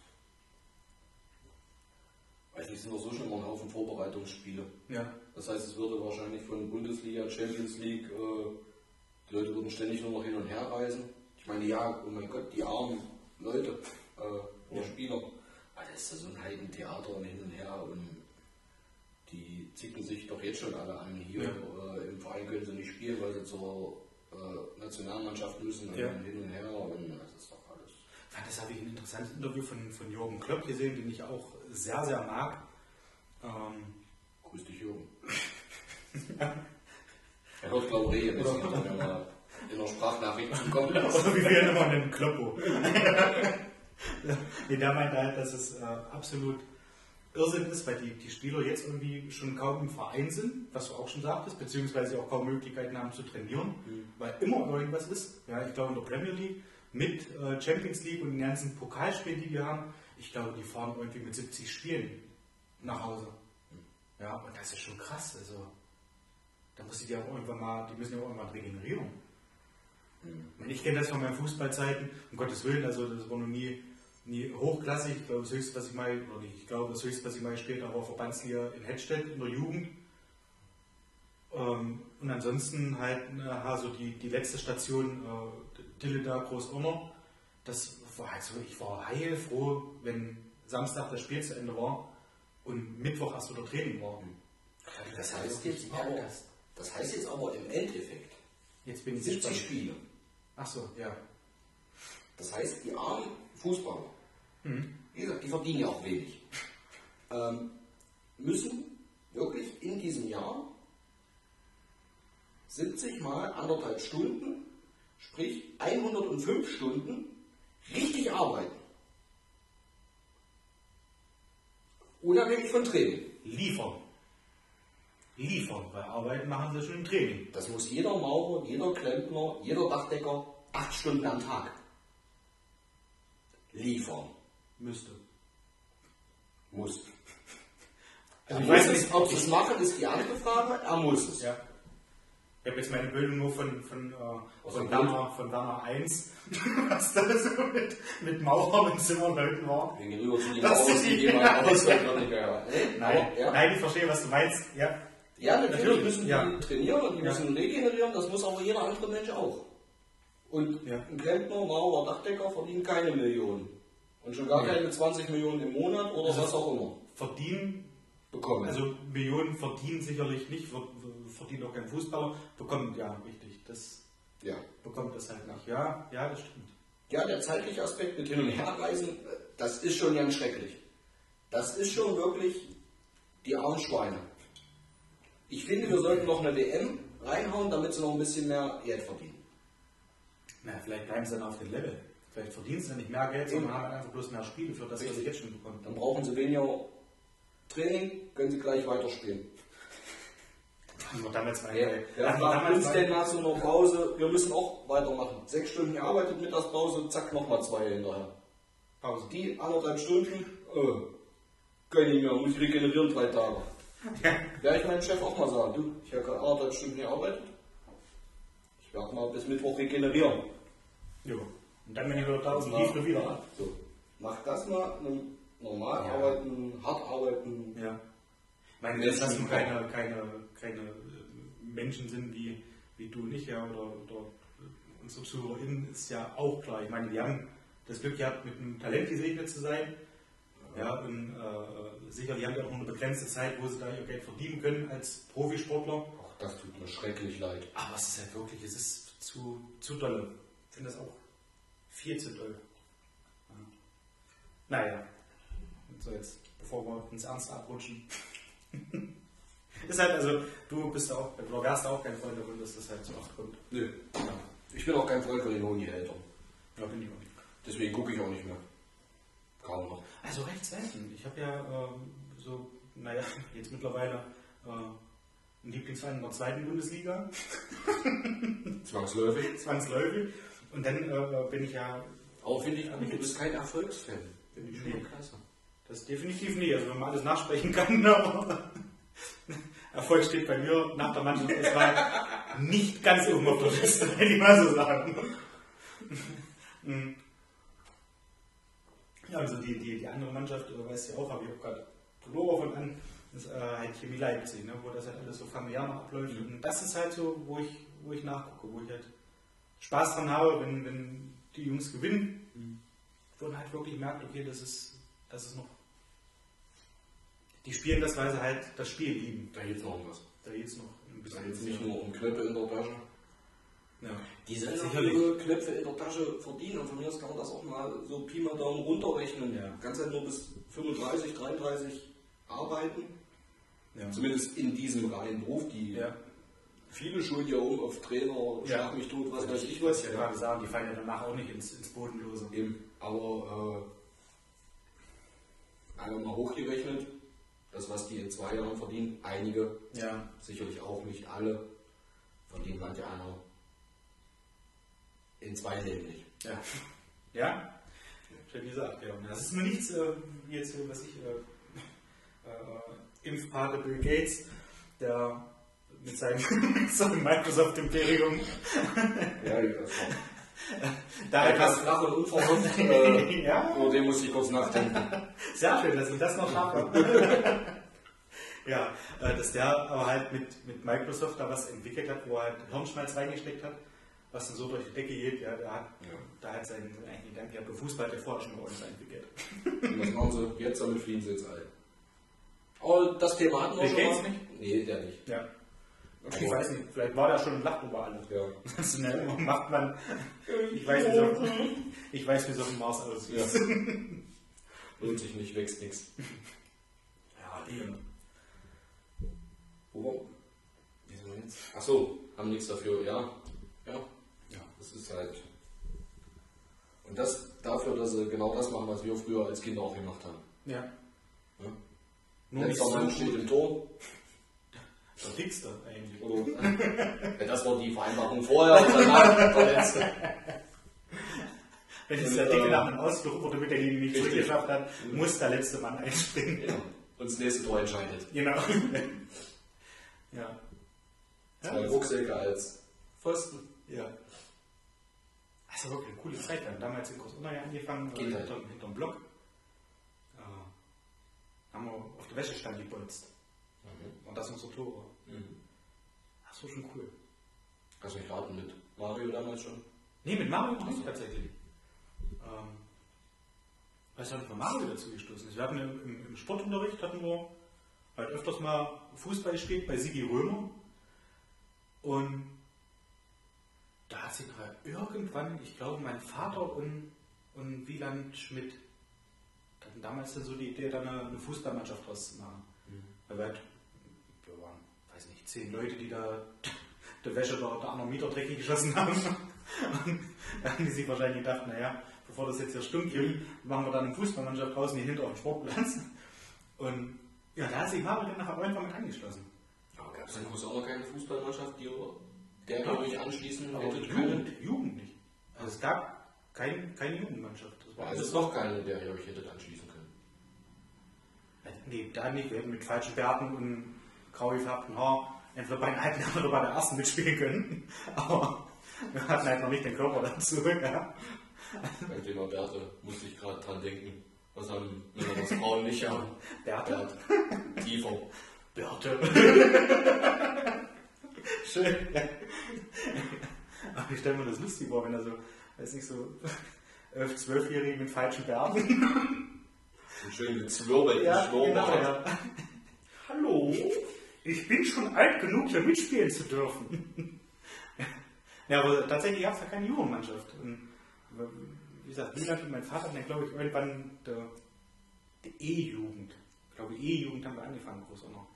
Nicht, es sind auch so schon immer ein Haufen Vorbereitungsspiele. Ja. Das heißt, es würde wahrscheinlich von Bundesliga, Champions League, äh, die Leute würden ständig nur noch hin und her reisen. Ich meine, ja, oh mein Gott, die armen Leute äh, oder Spieler. Aber das ist ja so ein Heidentheater und hin und her und die zicken sich doch jetzt schon alle an. Hier Ja. äh, im Verein können sie nicht spielen, weil sie zur äh, Nationalmannschaft müssen und Ja. dann hin und her und das ist doch alles. Das habe ich ein interessantes Interview von, von Jürgen Klopp gesehen, den ich auch sehr, sehr mag. Ähm, Grüß dich, Jürgen. Er hört, glaube ich, wenn er mal in der Sprachnachricht zukommt. Oder wie wir immer nennen, Kloppo. nee, der meinte halt, dass es äh, absolut Irrsinn ist, weil die, die Spieler jetzt irgendwie schon kaum im Verein sind, was du auch schon sagtest, beziehungsweise auch kaum Möglichkeiten haben zu trainieren, weil immer irgendwas ist. Ja, ich glaube in der Premier League mit äh, Champions League und den ganzen Pokalspielen, die wir haben, ich glaube, die fahren irgendwie mit 70 Spielen nach Hause. Ja, und das ist schon krass. Also, da muss die ja auch irgendwann mal, die müssen ja auch irgendwann regenerieren. Ich kenne das von meinen Fußballzeiten, um Gottes Willen, also das war noch nie, nie hochklassig. Ich glaube, das höchste, was ich mal, oder nicht, ich glaube, das höchste, was ich mal gespielt habe, war Verbandsliga in Hedstedt in der Jugend. Ähm, und ansonsten halt na, so die, die letzte Station, äh, Dilleda Groß-Onner. Das war halt so, ich war heilfroh, wenn Samstag das Spiel zu Ende war und Mittwoch erst wieder Training war. Das heißt jetzt aber, das heißt jetzt aber im Endeffekt Jetzt bin ich 70 gespannt. Spiele. Ach so, ja. Das heißt, die armen Fußballer, wie gesagt, die verdienen ja auch wenig, ähm, müssen wirklich in diesem Jahr 70 mal anderthalb Stunden, sprich 105 Stunden, richtig arbeiten. Unabhängig von Training. Liefern. Liefern, weil Arbeiten machen sie schon im Training. Das muss jeder Maurer, jeder Klempner, jeder Dachdecker acht Stunden am Tag liefern. Müsste. Muss. Also ich weiß nicht, ob sie es machen, ist die andere Frage. Er muss es. Ja. Ich habe jetzt meine Bildung nur von, von, äh, von, Werner, von Werner 1, was da so mit, mit Mauern und Zimmerleuten war. Wegen rüber zu den die gehen mal nicht mehr. Nein, aber, ja. nein, ich verstehe, was du meinst. Ja, ja, natürlich Natürlich, müssen die ja. trainieren und die Ja. müssen regenerieren, das muss aber jeder andere Mensch auch. Und Ja. ein Klempner, Maurer, Dachdecker verdienen keine Millionen. Und schon gar keine 20 Millionen im Monat oder Also was auch immer Verdienen, bekommen. also Millionen verdienen sicherlich nicht, verdient auch kein Fußballer, bekommt, ja, richtig, das ja. bekommt das halt nicht. Ja, ja, das stimmt. Ja, der zeitliche Aspekt mit Hin- und Herreisen, das ist schon ganz schrecklich. Das ist schon wirklich die armen Schweine. Ich finde, wir sollten noch eine WM reinhauen, damit sie noch ein bisschen mehr Geld verdienen. Na, vielleicht bleiben sie dann auf dem Level. Vielleicht verdienen sie dann nicht mehr Geld, sondern haben einfach bloß mehr Spiele für das, was sie jetzt schon bekommen. Dann brauchen sie weniger Training, können sie gleich weiterspielen. Wir damals mal, Ja, nach damals uns denn nach so einer Pause, wir müssen auch weitermachen. Sechs Stunden gearbeitet, Mittagspause, zack, nochmal zwei hinterher. Pause. Die anderthalb Stunden, äh, kann ich nicht mehr, muss ich regenerieren drei Tage. Werde ich meinem Chef auch mal sagen, du, ich habe gerade anderthalb Stunden gearbeitet. Ich werde mal bis Mittwoch regenerieren. Jo. Und dann, wenn ich wieder da bin, lief er wieder ab. So, mach das mal, einem normal Ja. arbeiten, hart arbeiten. Ja. Ich meine, dass das nun keine, keine, keine äh, Menschen sind wie, wie du und ich, ja, oder, oder äh, unsere ZuhörerInnen, ist ja auch klar. Ich meine, wir haben das Glück gehabt, mit einem Talent gesegnet zu sein. Ja, und äh, sicherlich haben die auch nur eine begrenzte Zeit, wo sie da ihr Geld verdienen können als Profisportler. Ach, das tut mir schrecklich leid. Aber es ist halt wirklich, es ist zu, zu dolle. Ich finde das auch viel zu doll. Ja. Naja, so jetzt, bevor wir ins Ernste abrutschen. ist halt, also, du bist auch, oder wärst auch kein Freund davon, dass das halt so oft kommt. Nö. Ich bin auch kein Freund von den Honi-Eltern. Ja, bin ich auch nicht. Deswegen gucke ich auch nicht mehr. Kaum noch. Also recht selten. Ich habe ja ähm, so, naja, jetzt mittlerweile äh, einen Lieblingsverein in der zweiten Bundesliga. Zwangsläufig. zwangsläufig. Und dann äh, bin ich ja, Aber finde ich, du bist kein Erfolgsfan. Finde ich schon Nee. klasse. Das definitiv nicht, also wenn man alles nachsprechen kann, aber Erfolg steht bei mir nach der Mannschaftsauswahl nicht ganz oben auf der Liste, wenn ich mal so sagen. Mhm. ja, also die, die, die andere Mannschaft, weißt du ja auch, habe ich auch gerade Pullover von an, ist äh, halt Chemie Leipzig, ne, wo das halt alles so familiär noch abläuft. Und das ist halt so, wo ich, wo ich nachgucke, wo ich halt Spaß dran habe, wenn, wenn die Jungs gewinnen, wo man halt wirklich merkt, okay, das ist, das ist noch. Die spielen das, weil sie halt das Spiel lieben. Da geht es noch um was. Da geht es noch ein Da bisschen. geht es nicht nur um Knöpfe in der Tasche. Ja. Die sollen auch ihre Knöpfe in der Tasche verdienen und von mir aus kann man das auch mal so Pi mal Daumen runterrechnen. Ja. Kannst halt nur bis 35, 33 arbeiten. Ja. Zumindest in diesem reinen Beruf. Die Ja. viele schulen ja um auf Trainer, schlag mich tot, was weiß ich Ich was. ja gerade sagen, die fallen ja danach auch nicht ins, ins Bodenlose. Eben, aber äh, einmal mal hochgerechnet, das was die in zwei Jahren verdienen, einige, Ja. sicherlich auch nicht alle, verdienen manche einer in zwei Leben nicht. Ja. Ja? Schön gesagt, ja. Das ist mir nichts, äh, jetzt, so, was ich, äh, äh, Impfpate Bill Gates, der mit seinem, Microsoft-Imperium Ja, das war da etwas flach und unverhofft. Äh, Ja. Über den muss ich kurz nachdenken. Sehr schön, dass ich das noch schaffe. ja, äh, dass der aber halt mit, mit Microsoft da was entwickelt hat, wo er halt Hirnschmalz reingesteckt hat, was dann so durch die Decke geht. Ja, der hat, Ja. da hat seinen seinen eigenen Gedanken gehabt. Der Fußball hat ja vorher schon bei uns entwickelt. Und was machen sie jetzt? Damit fliehen sie jetzt alle. Aber das Thema hatten wir schon mal. nicht? Nee, der nicht. Ja. Aber- Ich weiß nicht, vielleicht war der schon ein Lacht über alle. Ja. Das ne, macht man. Ich weiß, wie so, ich weiß, wie so ein Mars aussieht. Ja. Lohnt sich nicht, wächst nichts. Ja, eben. Wo war? Wie sind wir jetzt? Achso, haben nichts dafür, ja. Ja. Ja. Das ist halt. Und das dafür, dass sie genau das machen, was wir früher als Kinder auch gemacht haben. Ja. Ja? Nur nicht Letzter so Mann steht gut. im Tor. Der dickste eigentlich. Oder, ja, das war die Vereinbarung vorher und danach der letzte. Wenn es der Dicke äh, nach einem Ausflug oder mit der Linie nicht zurückgeschafft hat, muss der letzte Mann einspringen. Ja. Und das nächste Tor entscheidet. Genau. ja. Zwei Ja, Rucksäcke als Pfosten. ja. Also wirklich eine coole Zeit. Wir haben damals in Großunterg angefangen, äh, Geht halt. hinter, hinterm Block. Äh, haben wir auf der Wäschestand gebolzt. Und das unsere Tore. Mhm. Das war schon cool. Kannst du nicht raten mit Mario damals schon? Nee, mit Mario nicht tatsächlich. Ähm, weiß nicht, wann Mario dazu gestoßen ist. Wir hatten im, im, im Sportunterricht hatten wir halt öfters mal Fußball gespielt bei Sigi Römer. Und da hat sich nachher irgendwann, ich glaube, mein Vater und, und Wieland Schmidt hatten damals dann so die Idee, da eine, eine Fußballmannschaft draus zu machen. Mhm. Weil wir, halt, wir waren, weiß nicht, zehn Leute, die da der Wäsche der, der anderen Mieter dreckig geschossen haben. Und da haben die sich wahrscheinlich gedacht, naja, bevor das jetzt hier stimmt, machen wir dann eine Fußballmannschaft draußen hier hinter auf dem Sportplatz. Und ja, da hat sich Marvel dann nachher irgendwann mit angeschlossen. Aber gab es in Kurs auch noch keine Fußballmannschaft, die der ja, euch anschließen hätte Jugend, Jugend nicht. Also es gab kein, keine Jugendmannschaft. Das war also es ist doch keine, der ihr euch hättet anschließen können. Nee, da nicht. Wir hätten mit falschen Bärten und grau gefärbten Haar entweder bei den alten oder bei der ersten mitspielen können. Aber wir hatten halt noch nicht den Körper dazu. Ja. Beim Thema Bärte muss ich gerade dran denken. Was haben Männer das Frauen nicht haben? Bärte? Bärt. Tiefer. Bärte. Schön. Aber ich stelle mir das lustig vor, wenn er so, weiß nicht, so 11-, 12-Jährige mit falschen Bärten. Und schön gezwirbelt, ja, genau, ja. Hallo, ich bin schon alt genug, hier mitspielen zu dürfen. ja, aber tatsächlich gab es ja keine Jugendmannschaft. Und, wie gesagt, Wieland und mein Vater dann, glaube ich, irgendwann der, der E-Jugend. Ich glaube, E-Jugend haben wir angefangen, groß auch noch.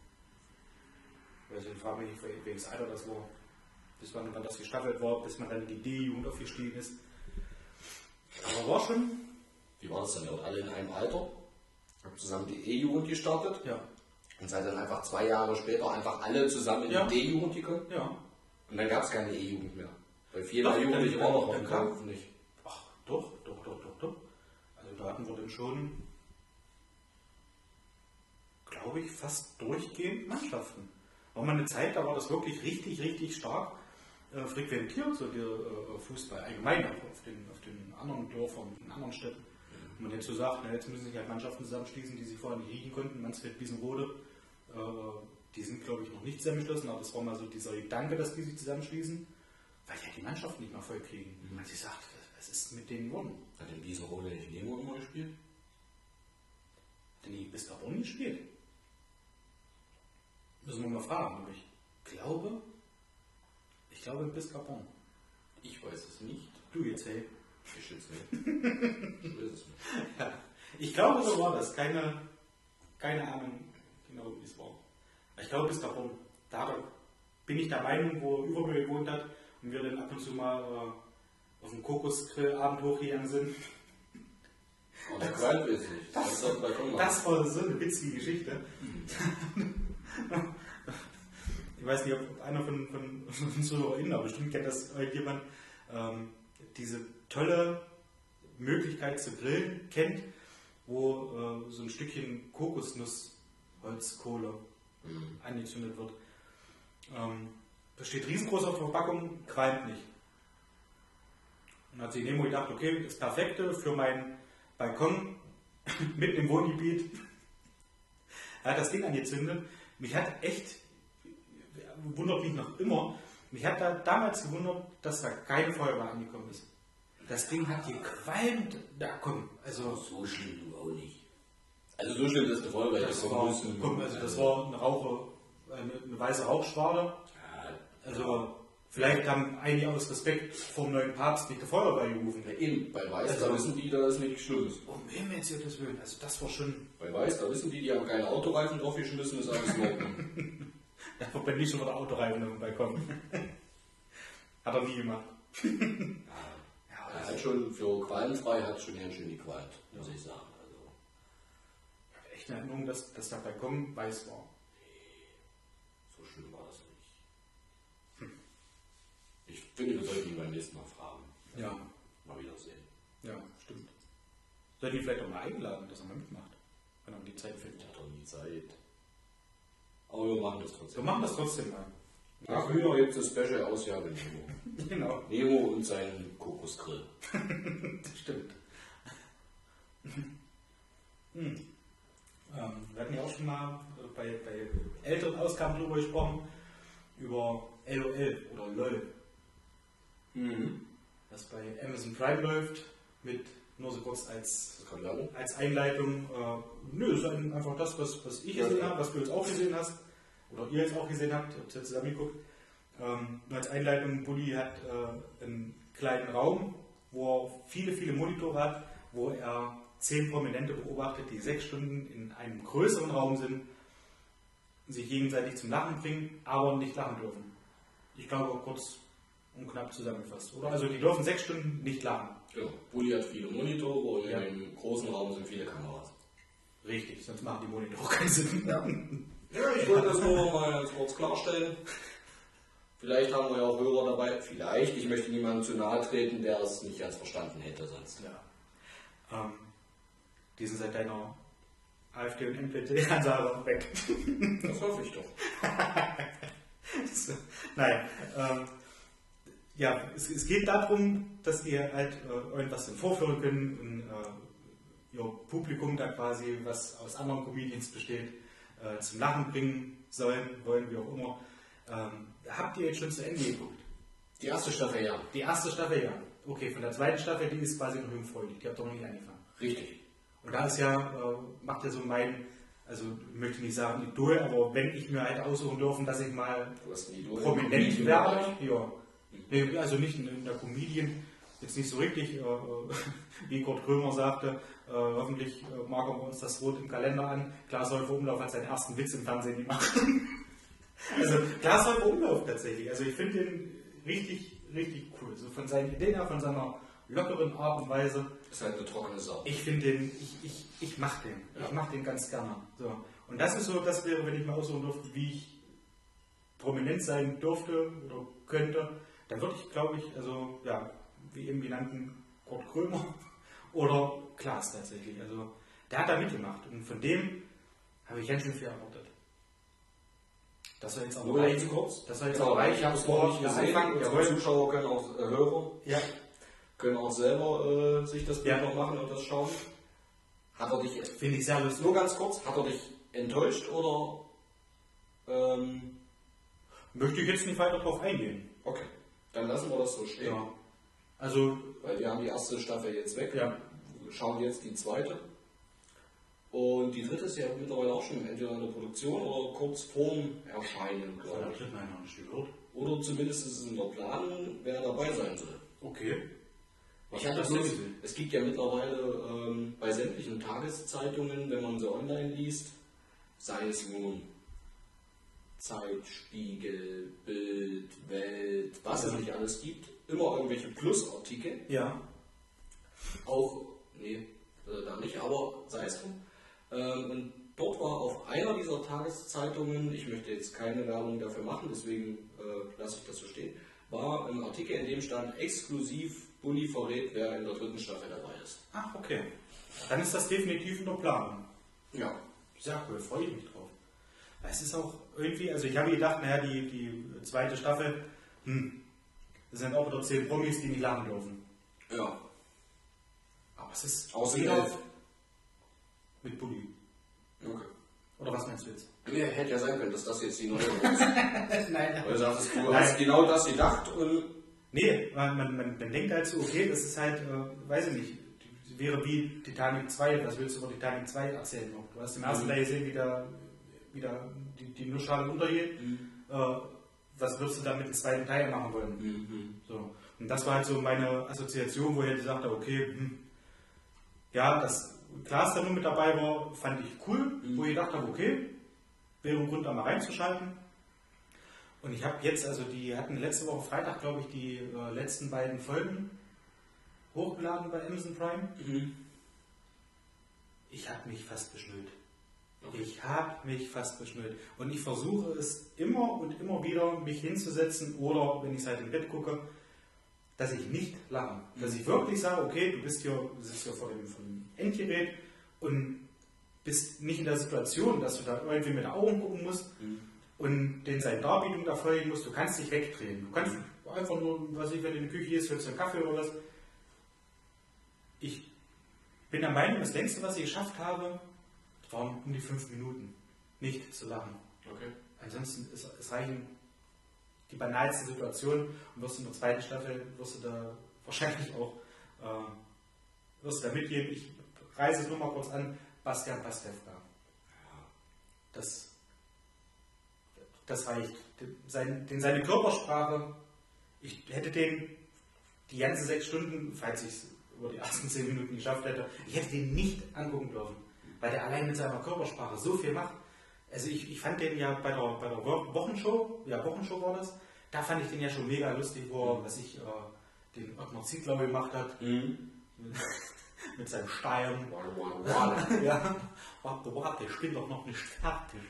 Also ich frage mich nicht, welches Alter das war. Bis wann, wann das gestaffelt war, bis man dann in die D-Jugend aufgestiegen ist. Aber war schon. Wie war das dann? Ihr alle in einem Alter? Habt zusammen die E-Jugend gestartet? Ja. Und seid dann einfach zwei Jahre später einfach alle zusammen in ja. die D-Jugend gekommen? Ja. Und dann gab es keine E-Jugend mehr. Weil viele Jugendliche waren noch im Kampf nicht. Ach, doch, doch, doch, doch, doch. Also da hatten wir dann schon, glaube ich, fast durchgehend Mannschaften. War mal eine Zeit, da war das wirklich richtig, richtig stark äh, frequentiert, so der äh, Fußball allgemein auch auf den, auf den anderen Dörfern, in anderen Städten. Und man jetzt so sagt, na, jetzt müssen sich halt Mannschaften zusammenschließen, die sich vorher nicht riechen konnten. Mansfeld, Wiesenrode, die sind, glaube ich, noch nicht zusammengeschlossen, aber das war mal so dieser Gedanke, dass die sich zusammenschließen, weil die ja die Mannschaft nicht mehr voll kriegen. Mhm. Man sich sagt, was ist mit denen geworden? Hat in Wiesenrode nicht Nemo immer gespielt? Hat die bis Gabon gespielt? Müssen wir mal fragen, aber ich glaube, ich glaube bis Gabon. Ich weiß es nicht. Du jetzt, hey. Ich schätze nicht. ich weiß es nicht. Ja. Ich glaube, so war das. Keine, keine Ahnung wie es war. Ich glaube bis Gabon. Da bin ich der Meinung, wo Überbühl gewohnt hat und wir dann ab und zu mal äh, auf dem Kokosgrillabend hochgegangen sind. Oh, das, das, das, das war so eine witzige Geschichte. Mhm. ich weiß nicht, ob einer von, von unseren aber bestimmt kennt das jemand, ähm, diese tolle Möglichkeit zu grillen kennt, wo äh, so ein Stückchen Kokosnussholzkohle mhm. angezündet wird. Ähm, das steht riesengroß auf der Verpackung, qualmt nicht. Und hat sich Nemo gedacht, okay, das Perfekte für meinen Balkon mitten im Wohngebiet. er hat das Ding angezündet, mich hat echt, wundert mich noch immer, mich hat da damals gewundert, dass da keine Feuerwehr angekommen ist. Das Ding hat gequalmt, da komm, also. So schlimm du auch nicht. Also so schlimm, dass die Feuerwehr das war, komm, also das war eine Rauche, eine, eine weiße Rauchschwade. Also vielleicht haben einige aus Respekt vom neuen Papst nicht die Feuerwehr gerufen. Ja, eben, bei Weiß, also, da wissen die, dass es nicht schlimm ist. Um Himmels Willen, also das war schon... Bei Weiß, da wissen die, die haben keine Autoreifen drauf geschmissen, ist alles in Ordnung. da bei mir schon wieder Autoreifen auf dem Balkon. hat er nie gemacht. ja, ja, er hat schon für qualmfrei hat schon ganz schön gequalt, muss ich sagen. Eine Erinnerung, dass, dass der Balkon weiß war. so schlimm war das nicht. Hm. Ich finde, wir sollten ihn beim nächsten Mal fragen. Ja. Mal wieder sehen. Ja, stimmt. Sollten ihn vielleicht auch mal einladen, dass er mal mitmacht, wenn er die Zeit findet. Er hat doch nie Zeit. Aber wir machen das trotzdem. Wir machen das trotzdem mal. Ach, früher gibt es eine Special-Ausgabe Nemo. genau. Nemo und sein Kokosgrill. das stimmt. Hm. Ähm, wir hatten ja auch schon mal bei, bei älteren Ausgaben darüber gesprochen, über LOL oder LOL. Mhm. Das bei Amazon Prime läuft mit nur so kurz als, als Einleitung. Äh, nö, das ist ein- einfach das, was, was ich Ja, gesehen ja. habe, was du jetzt auch gesehen hast. Oder ihr jetzt auch gesehen habt, ihr habt jetzt zusammen geguckt. Ähm, nur als Einleitung, Bulli hat äh, einen kleinen Raum, wo er viele, viele Monitore hat, wo er zehn Prominente beobachtet, die sechs Stunden in einem größeren Raum sind, sich gegenseitig zum Lachen bringen, aber nicht lachen dürfen. Ich glaube, kurz und knapp zusammengefasst. Oder? Also die dürfen sechs Stunden nicht lachen. Genau. Bulli hat viele Monitore und Ja. in dem großen Raum sind viele Kameras. Richtig, sonst machen die Monitore keinen Sinn. Ja, ich wollte das nur mal kurz klarstellen. Vielleicht haben wir ja auch Hörer dabei. Vielleicht. Ich möchte niemandem zu nahe treten, der es nicht ganz verstanden hätte sonst. Ja. Ähm, die sind seit deiner AfD und NPD-Ansage weg. Das hoffe ich doch. So, Nein. Ähm, ja, es, es geht darum, dass die halt äh, irgendwas dann vorführen können und äh, ihr Publikum da quasi, was aus anderen Comedians besteht, äh, zum Lachen bringen sollen, wollen, wie auch immer. Ähm, habt ihr jetzt schon zu Ende geguckt? Die erste Staffel, ja. Die erste Staffel, ja. Okay, von der zweiten Staffel, die ist quasi noch jungfräulich. Die habt ihr noch nicht angefangen. Richtig. Und da ist ja, äh, macht ja so mein, also ich möchte nicht sagen Idol, aber wenn ich mir halt aussuchen dürfen, dass ich mal prominent werde, ja. Nee, Also nicht in, der Comedian, jetzt nicht so richtig, äh, äh, wie Kurt Krömer sagte, äh, hoffentlich äh, markern wir uns das rot im Kalender an. Klaas Häufer Umlauf hat seinen ersten Witz im Fernsehen gemacht. also Klaas Häufer Umlauf tatsächlich, also ich finde den richtig, richtig cool. So von seinen Ideen her, von seiner lockeren Art und Weise. Ist halt eine trockene Sau. Ich finde den, ich, ich, ich mach den. Ja. Ich mach den ganz gerne. So. Und das ist so, das wäre, wenn ich mal aussuchen dürfte, wie ich prominent sein dürfte oder könnte, dann würde ich, glaube ich, also, ja, wie eben genannten Kurt Krömer oder Klaas tatsächlich. Also, der hat da mitgemacht und von dem habe ich ganz schön viel erwartet. Das soll jetzt aber reichen. ganz kurz. Das soll jetzt Genau, aber ich habe es noch nicht gesehen. Unsere Jawohl. Zuschauer können auch, äh, Hörer Ja, können auch selber äh, sich das Bild Ja. noch machen und das schauen. Hat er dich, finde ich sehr lustig. nur ganz kurz, hat er dich enttäuscht oder? Ähm, Möchte ich jetzt nicht weiter drauf eingehen. okay, dann lassen wir das so stehen. Ja. Also, Weil wir haben die erste Staffel jetzt weg. Ja. Wir schauen jetzt die zweite. Und die dritte ist ja mittlerweile auch schon entweder in der Produktion oder kurz vorm Erscheinen, glaube ich. noch nicht gehört. Oder zumindest ist es in der Planung, wer dabei sein soll. Okay. Ich hatte das jetzt, es gibt ja mittlerweile ähm, bei sämtlichen Tageszeitungen, wenn man sie online liest, sei es nun Zeitspiegel, Bild, Welt, was es nicht alles gibt, immer irgendwelche Plusartikel. Ja. Auch, nee, äh, da nicht, aber sei es drum. Ähm, und dort war auf einer dieser Tageszeitungen, ich möchte jetzt keine Werbung dafür machen, deswegen äh, lasse ich das so stehen, war ein Artikel, in dem stand exklusiv Bulli verrät, wer in der dritten Staffel dabei ist. Ach, okay. Dann ist das definitiv in der Planung. Ja. Sehr cool, freue ich mich drauf. Es ist auch irgendwie, also ich habe gedacht, naja, die, die zweite Staffel, hm, das sind auch wieder zehn Promis, die nicht lachen dürfen. Ja. Aber es ist Außer jeder elf. mit Bulli. Okay. Oder was meinst du jetzt? Nee, hätte ja sein können, dass das jetzt die neue ist. Nein. Weil du sagst, du hast genau das gedacht und Nee, man, man, man, man denkt halt so, okay, das ist halt, äh, weiß ich nicht, wäre wie Titanic 2, was willst du über Titanic 2 erzählen noch? Du hast im ersten Mhm. Teil gesehen, wie da, wie da die, die Nussschale untergeht. Äh, was würdest du dann mit dem zweiten Teil machen wollen? Mhm. So. Und das war halt so meine Assoziation, wo ich halt gesagt habe, okay, hm, ja, dass Klaas da nur mit dabei war, fand ich cool, wo ich gedacht habe, okay, wäre ein Grund, da mal reinzuschalten. Und ich habe jetzt, also die hatten letzte Woche Freitag, glaube ich, die äh, letzten beiden Folgen hochgeladen bei Amazon Prime. Mhm. Ich habe mich fast beschnürt. Ich habe mich fast beschnürt. Und ich versuche es immer und immer wieder, mich hinzusetzen oder, wenn ich es halt im Bett gucke, dass ich nicht lache. Dass ich wirklich sage, okay, du bist hier, du sitzt hier vor dem, vor dem Endgerät und bist nicht in der Situation, dass du da irgendwie mit den Augen gucken musst und den seine Darbietung da folgen musst. Du kannst dich wegdrehen. Du kannst einfach nur, was ich, wenn du in der Küche gehst, hörst du einen Kaffee oder was. Ich bin der Meinung, das längste, was ich geschafft habe, waren um die fünf Minuten. Nicht zu lachen. Okay. Ansonsten ist, es reichen die banalsten Situationen und wirst in der zweiten Staffel wirst du da wahrscheinlich auch äh, wirst du da mitgehen. Ich reise es nur mal kurz an. Bastian Pastewka. Das, das reicht. Sein, seine Körpersprache, ich hätte den die ganzen sechs Stunden, falls ich es über die ersten zehn Minuten geschafft hätte, ich hätte den nicht angucken dürfen, weil der allein mit seiner Körpersprache so viel macht. Also ich, ich fand den ja bei der, bei der Wochenshow, ja Wochenshow war das, da fand ich den ja schon mega lustig, wo er, was ich, äh, den Ottmar Ziegler gemacht hat. Mhm. mit seinem Stein. ja, warte, warte, ich bin doch noch nicht fertig.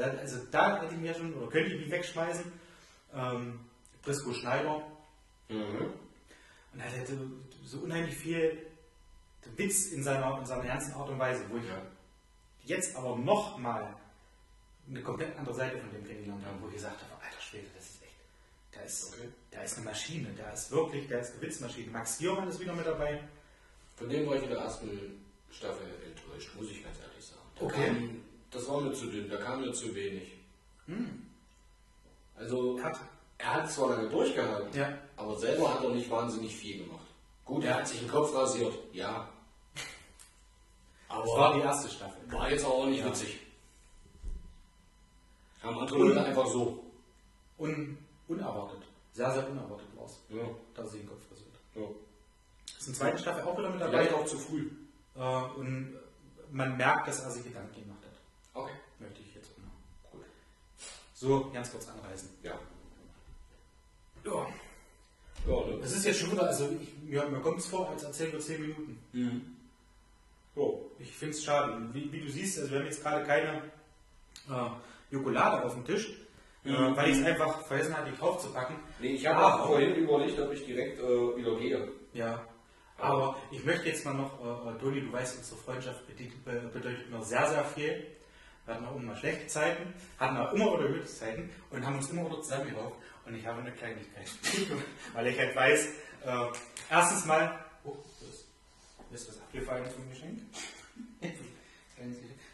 Also da hätte ich mir schon, oder könnte ich mich wegschmeißen. Ähm, Brisco Schneider. Mhm. Und er hätte so unheimlich viel Witz in seiner, in seiner ganzen Art und Weise, wo ich ja. jetzt aber nochmal eine komplett andere Seite von dem kennengelernt habe, wo ich gesagt habe, alter Schwede, das ist echt, da ist, okay. da ist eine Maschine, da ist wirklich, da ist eine Witzmaschine. Max Giermann ist wieder mit dabei. Von dem war ich in der ersten Staffel enttäuscht, muss ich ganz ehrlich sagen. Da okay. Kam, das war mir zu dünn, da kam mir zu wenig. Hm. Also, hat. er hat zwar lange durchgehalten, ja. aber selber hat er nicht wahnsinnig viel gemacht. Gut, er hat sich den Kopf rasiert, ja. Aber das war die erste Staffel. War jetzt auch nicht ja. witzig. Haben andere Leute einfach so. Un, unerwartet. Sehr, sehr unerwartet war es. Ja. Dass er den Kopf rasiert. Ja. Ist in der zweiten Staffel auch wieder mit dabei. Vielleicht auch zu früh. Äh, und man merkt, dass er sich Gedanken gemacht hat. Okay. Möchte ich jetzt auch noch. Gut. So, ganz kurz anreißen. Ja. Ja. Ja? Es ist jetzt schon wieder, also ich, mir, mir kommt es vor, als erzählen wir 10 Minuten. Mhm. Oh, ich finde es schade. Wie, wie, du siehst, also wir haben jetzt gerade keine äh, Jokolade auf dem Tisch, äh, mhm. äh, weil ich es einfach vergessen hatte, die draufzupacken. Nee, ich habe auch vorhin überlegt, ob ich direkt äh, wieder gehe. Ja, aber ich möchte jetzt mal noch, äh, äh Doni, du weißt, unsere Freundschaft bedeutet mir sehr, sehr viel. Wir hatten auch immer schlechte Zeiten, hatten auch immer wieder gute Zeiten und haben uns immer wieder zusammengelaufen. Und ich habe eine Kleinigkeit, weil ich halt weiß, äh, erstens mal, oh, das ist was abgefallen zum Geschenk.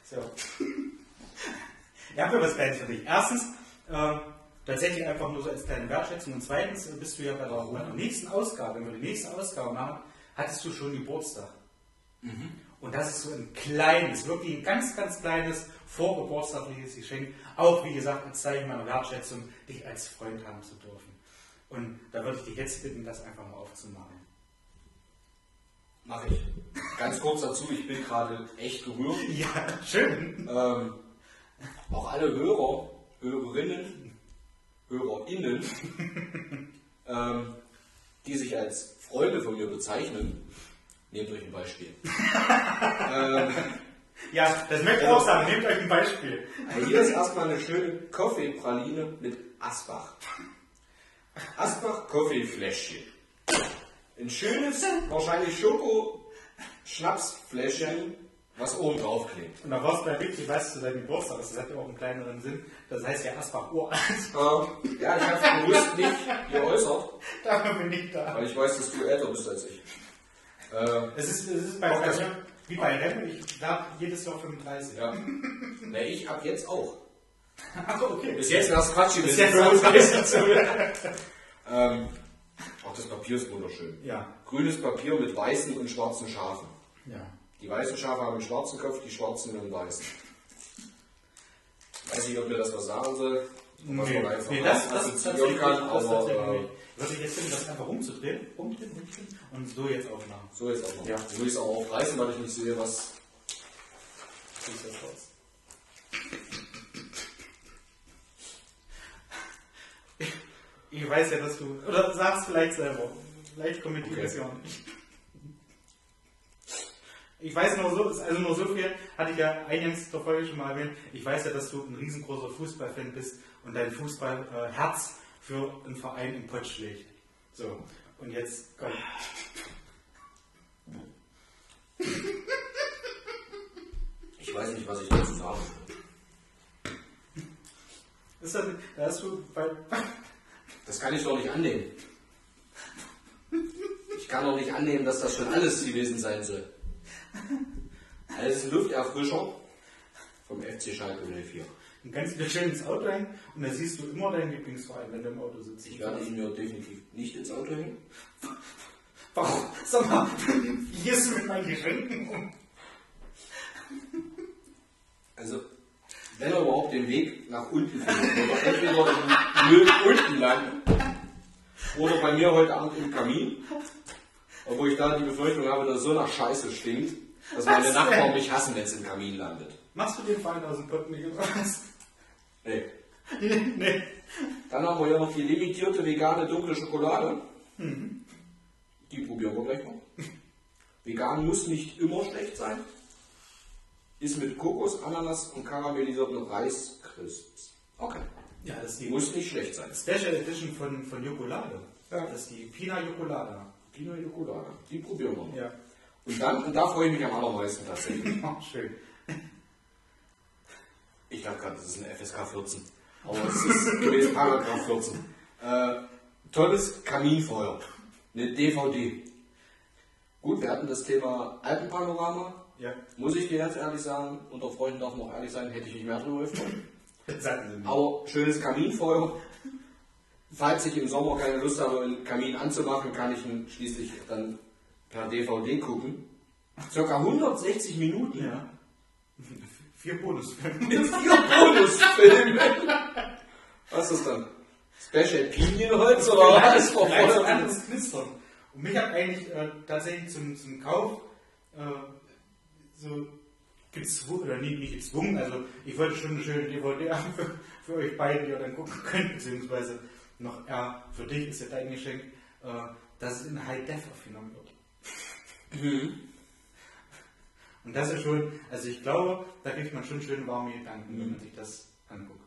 so. Ich habe ja was Kleines für dich. Erstens, äh, tatsächlich einfach nur so als kleine Wertschätzung. Und zweitens bist du ja bei der, bei der nächsten Ausgabe, wenn wir die nächste Ausgabe machen, hattest du schon Geburtstag. Mhm. Und das ist so ein kleines, wirklich ein ganz, ganz kleines vorgeburtstagliches Geschenk. Auch, wie gesagt, als Zeichen meiner Wertschätzung, dich als Freund haben zu dürfen. Und da würde ich dich jetzt bitten, das einfach mal aufzumachen. Mache ich. Ganz kurz dazu, ich bin gerade echt gerührt. Ja, schön. Ähm, auch alle Hörer, Hörerinnen, HörerInnen, ähm, die sich als Freunde von mir bezeichnen, nehmt euch ein Beispiel. ähm, ja, das möchte ich auch sagen, nehmt euch ein Beispiel. Hier ist erstmal eine schöne Kaffeepraline mit Asbach. Asbach Kaffeefläschchen. Ein schönes, wahrscheinlich Schoko-Schnapsfläschchen was oben drauf klebt. Und da warst du bei Witz, ich weiß zu deinem Geburtstag, das hat ja auch einen kleineren Sinn, das heißt ja Asbach uralt. Äh, ja, ich habe es bewusst nicht geäußert. Dafür bin ich da. Weil ich weiß, dass du älter bist als ich. Äh, es, ist, es ist bei also, wie bei Rennen, ich werde jedes Jahr 35. Ja. Ne, ich ab jetzt auch. Achso, okay. Bis jetzt war es Quatsch, bis jetzt 35 ähm, Auch das Papier ist wunderschön. Ja. Grünes Papier mit weißen und schwarzen Schafen. Ja. Die weißen Schafe haben einen schwarzen Kopf, die schwarzen einen weißen. Ich weiß nicht, ob mir das was sagen soll. Nee, nee, das, das, das, kann, aber, was ich jetzt finde, das einfach umzudrehen, umdrehen, umdrehen und so jetzt aufmachen. So jetzt aufmachen. Ja. So ist auch aufreißen, weil ich nicht sehe, was. Wie sieht das aus? Ich weiß ja, dass du. Oder sagst vielleicht selber. Vielleicht kommentiere okay. ich es ja auch nicht. Ich weiß nur so, also nur so viel, hatte ich ja eingangs der Folge schon mal erwähnt. Ich weiß ja, dass du ein riesengroßer Fußballfan bist und dein Fußballherz für einen Verein im Pott schlägt. So, und jetzt komm. Ich weiß nicht, was ich dazu sagen soll. Ist das, da hast du bei das kann ich doch nicht annehmen. Ich kann doch nicht annehmen, dass das schon alles gewesen sein soll. Alles Lufterfrischer vom FC Schalke 04. Dann kannst du dir schön ins Auto hängen und dann siehst du immer deinen Lieblingsverein, wenn du im Auto sitzt. Ich werde ihn mir definitiv nicht ins Auto hängen. Warum? Sag mal, wie gehst du mit meinen Geschenken um? Also, wenn er überhaupt den Weg nach unten findet, wird er entweder im Müll unten landen oder bei mir heute Abend im Kamin, obwohl ich da die Befürchtung habe, dass es so nach Scheiße stinkt, dass meine Was Nachbarn denn? mich hassen, wenn es im Kamin landet. Machst du den Feind aus dem Pott nicht oder was? Nee. nee. Dann haben wir ja noch die limitierte vegane dunkle Schokolade. Die probieren wir gleich mal. Vegan muss nicht immer schlecht sein. Ist mit Kokos, Ananas und karamellisierten Reiscrisps. Okay. Ja, das ist die Muss nicht schlecht sein. Special Edition von, von Jokolade. Ja. Das ist die Pina Jokolada. Pina Colada. Die probieren wir mal. Ja. Und dann, und da freue ich mich am allermeisten tatsächlich. Schön. Ich dachte gerade, das ist eine FSK 14. Aber es ist gemäß Paragraph 14. Äh, tolles Kaminfeuer. Eine DVD. Gut, wir hatten das Thema Alpenpanorama. Ja. Muss ich dir ganz ehrlich sagen, unter Freunden darf man auch ehrlich sein, hätte ich nicht mehr drüber mir. Aber schönes Kaminfeuer. Falls ich im Sommer keine Lust habe, einen Kamin anzumachen, kann ich ihn schließlich dann per DVD gucken. Circa 160 Minuten Ja. Vier Bonusfilme. mit vier Bonusfilmen. Was ist das dann? Special Pinienholz oder was? Verfolgt? anderes Knistern. Und mich hat eigentlich äh, tatsächlich zum, zum Kauf äh, so gezwungen, oder nicht, nicht gezwungen, also ich wollte schon eine schöne DVD haben für, für euch beide, die ihr dann gucken könnt, beziehungsweise noch eher für dich ist ja dein Geschenk, äh, dass es in High Def aufgenommen wird. Mhm. Und das ist schon, also ich glaube, da kriegt man schon schön warme Gedanken, wenn man sich das anguckt.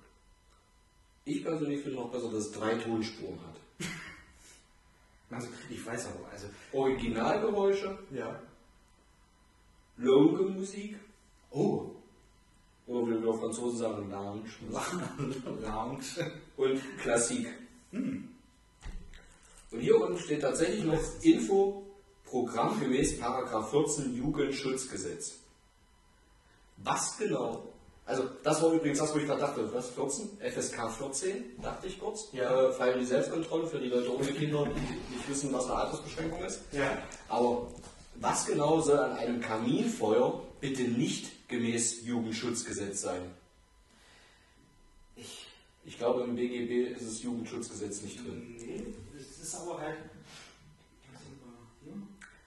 Ich persönlich finde noch besser, dass es drei Tonspuren hat. Also ich weiß aber, also Originalgeräusche, ja. Logo-Musik Oh, oder wie wir auf Franzosen sagen, Lounge Lounge. und Klassik. Und hier unten steht tatsächlich noch Info, Programm gemäß Paragraph 14 Jugendschutzgesetz. Was genau? Also das war übrigens das, wo ich gerade dachte, was 14? FSK 14, dachte ich kurz. Ja. Äh, Fall die Selbstkontrolle für die Leute ohne Kinder, die nicht wissen, was eine Altersbeschränkung ist. Ja. Aber was genau soll an einem Kaminfeuer bitte nicht gemäß Jugendschutzgesetz sein? Ich, ich glaube, im BGB ist das Jugendschutzgesetz nicht drin. Nee, es ist aber halt.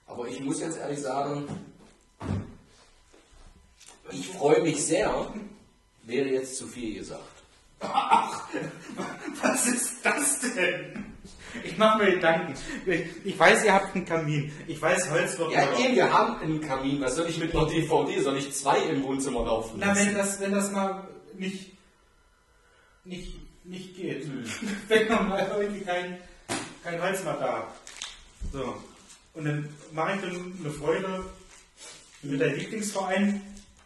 Aber ich muss jetzt ehrlich sagen, ich freue mich sehr, wäre jetzt zu viel gesagt. Was ist das denn? Ich mache mir Gedanken. Ich, ich weiß, ihr habt einen Kamin. Ich weiß, Holz wird Ja, eben, wir haben einen Kamin. Was soll ich mit einer DVD? Soll ich zwei im Wohnzimmer laufen Na, wenn lassen? das, wenn das mal nicht, nicht, nicht geht. wenn man mal irgendwie kein, kein Holz mehr da hat. So. Und dann mache ich dann eine Freude mit deinem Lieblingsverein.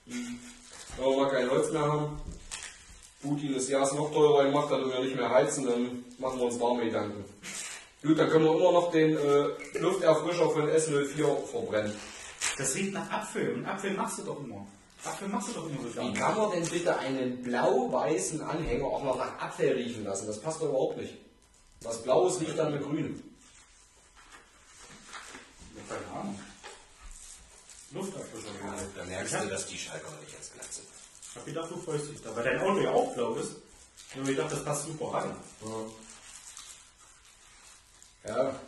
Wenn wir mal kein Holz mehr haben, Putin das Gas noch teurer gemacht hat und wir nicht mehr heizen, dann machen wir uns warme Gedanken. Gut, dann können wir immer noch den äh, Lufterfrischer von S04 verbrennen. Das riecht nach Apfel. Und Apfel machst du doch immer. Apfel machst du doch immer so Wie kann man denn bitte einen blau-weißen Anhänger auch noch nach Apfel riechen lassen? Das passt doch überhaupt nicht. Was Blaues riecht dann mit Grün. Keine Ahnung. Luftabfrischer. Da merkst du, dass die Schalker nicht als glatt sind. Ich hab gedacht, du freust dich da, weil dein Auto ja auch blau ist. Ich hab gedacht, das passt super rein. Ja.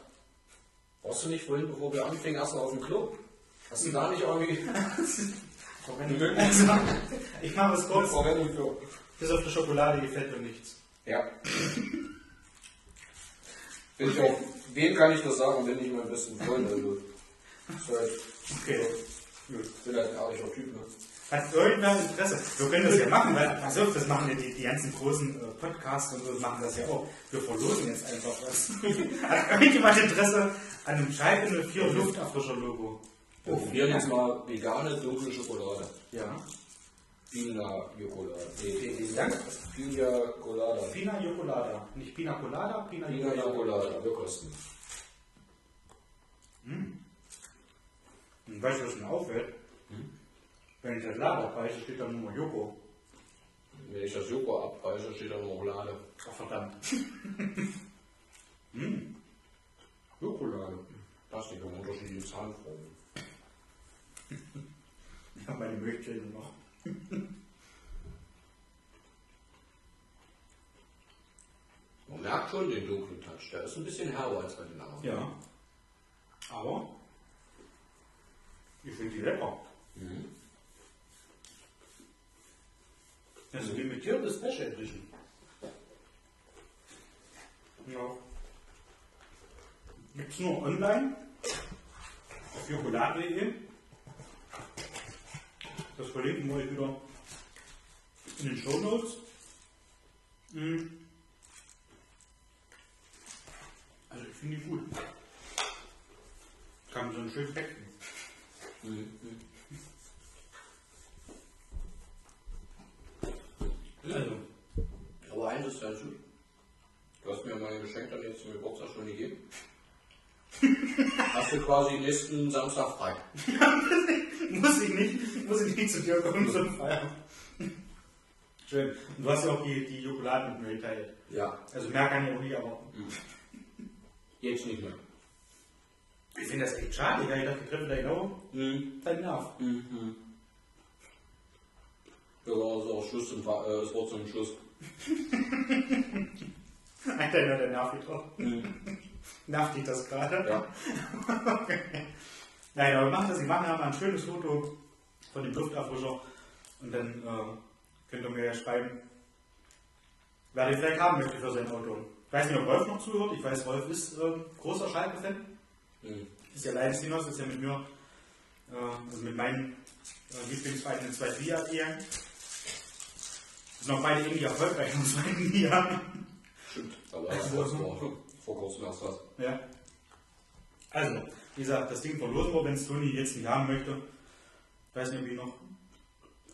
Brauchst du nicht vorhin, bevor wir anfingen, erst mal auf dem Klo? Hast du da nicht irgendwie ich mache es kurz. Bis auf die Schokolade gefällt mir nichts. Ja. Bin ich auch, wem kann ich das sagen, wenn nicht mein besten Freund? Also, halt, Okay. ich bin halt ein ehrlicher Typ. Ne? Hat irgendwer Interesse? Wir können das ja machen, weil auf, das machen ja die, die ganzen großen äh, Podcasts und so machen das ja auch. Wir verlosen jetzt einfach was. Hat irgendjemand Interesse an einem Schalke 04 Lufterfrischer-Logo? Wir probieren jetzt mal vegane dunkle Schokolade. Ja. Pina Jokolade. Nee, vielen Dank. Pina Colada. Pina Jokolada. Nicht Pina Colada, Pina Pina Jokolada. Jokolade. Wir kosten. Und weißt du, was mir auffällt? Wenn ich das Lader preise, steht da nur Joko. Wenn ich das Joko abpreise, steht da noch Lade. Ach verdammt. Jokolade. Da weiß nicht, wir haben unterschiedliche Zahnformen. Ich habe meine Milchzähne noch. Man merkt schon den dunklen Touch. Der ist ein bisschen herber als bei den anderen. Ja. Aber ich finde die lecker. Mhm. Das ist limitierte Special Edition. Ja. Gibt es nur online auf jokolade.de. Das verlinken wir euch wieder in den Show Notes. Mhm. Also ich finde die gut. Kann man so einen schönen Text. Mhm. Also, Aber eins ist ja schön. Du hast mir mein Geschenk dann jetzt zum Geburtstag schon gegeben. Hast du quasi nächsten Samstag frei. muss ich nicht, muss ich nicht zu dir kommen zum Feiern. Schön. Und du hast ja auch die, die Jokolade mit mir geteilt. Ja, Also mehr kann ich auch nicht erwarten. jetzt nicht mehr. Ich finde das echt schade. Ich habe gedacht, wir treffen da genau Mhm. deinen Nerv. Mhm. Ja, also auch Schluss zum, äh, das Wort zum Schluss. Einer der Nerv getroffen. Mhm. Nervt dich das gerade? Ja. Nein, aber macht das. Ich mache mal ein schönes Foto von dem Lufterfrischer und dann äh, könnt ihr mir ja schreiben, wer den vielleicht haben möchte für sein Auto. Ich weiß nicht, ob Rolf noch zuhört. Ich weiß, Rolf ist äh, großer Schalke-Fan. Mhm. Ist ja Leidensdienst, ist ja mit mir, äh, also mit meinen äh, Lieblingsvereinen in zwei Liga eher. Sind auch beide irgendwie erfolgreich in zweiten Liga. Stimmt. Aber das war vor, kurzem erst was. Ja. Also, wie gesagt, das Ding verlosen wir, wenn es Toni jetzt nicht haben möchte. Ich weiß nicht, ob ich noch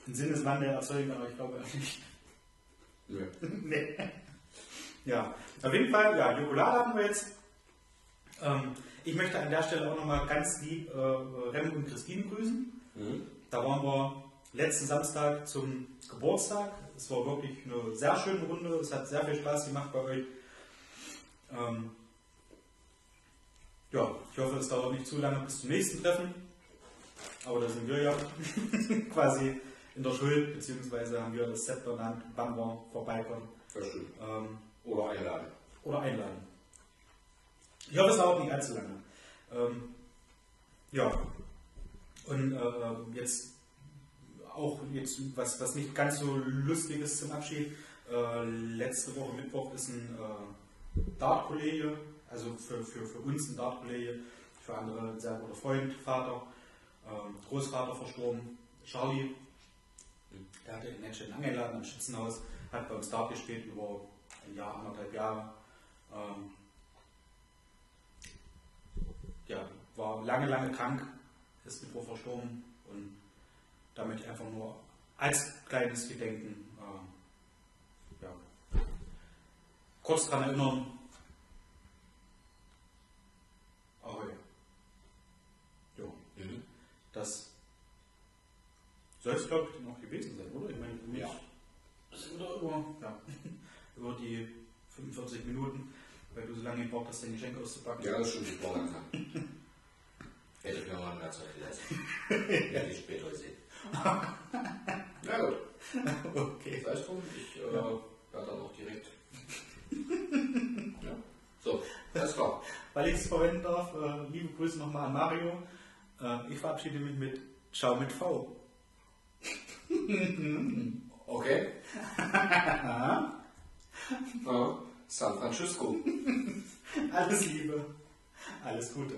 einen Sinneswandel erzeugen, aber ich glaube nicht. Nö. nee. Ja, auf jeden Fall, ja, Jokolade hatten wir jetzt. Ähm, ich möchte an der Stelle auch nochmal ganz lieb äh, Rem und Christine grüßen. Mhm. Da waren wir letzten Samstag zum Geburtstag. Es war wirklich eine sehr schöne Runde. Es hat sehr viel Spaß gemacht bei euch. Ähm, ja, ich hoffe, es dauert nicht zu lange bis zum nächsten Treffen. Aber da sind wir ja quasi in der Schuld, beziehungsweise haben wir das Set benannt, wann wir vorbeikommen Das stimmt. ähm, Oder einladen. oder einladen. Ich hoffe, es dauert nicht allzu lange. Ähm, ja, und äh, jetzt auch jetzt was, was nicht ganz so lustig ist zum Abschied. Äh, letzte Woche Mittwoch ist ein äh, Dart-Kollege, also für, für, für uns ein Dart-Kollege, für andere ein sehr guter Freund, Vater, ähm, Großvater verstorben, Charlie. Der hatte in Netschen eingeladen am Schützenhaus, hat bei uns Dart gespielt über ein Jahr, anderthalb Jahre. Ähm, ja, war lange, lange krank, ist Mittwoch verstorben und da möchte ich einfach nur als kleines Gedenken äh, kurz daran erinnern. Ahoi. Jo, Mhm. das soll es, glaube ich, noch gewesen sein, oder? Ich meine, Ja. sind wir über, ja, über die 45 Minuten, weil du so lange gebraucht hast, dein Geschenk auszupacken. Ja, das stimmt. Ich war langsam. Hätte ich mir mal mehr Zeit gelassen. Hätte ich später gesehen. Na gut. Okay. Sei es drum, ich äh, Ja. werde dann auch direkt. ja. So, alles klar. Weil ich es verwenden darf, äh, liebe Grüße nochmal an Mario. Äh, ich verabschiede mich mit Ciao mit V. Okay. äh, San Francisco. Alles Liebe, alles Gute.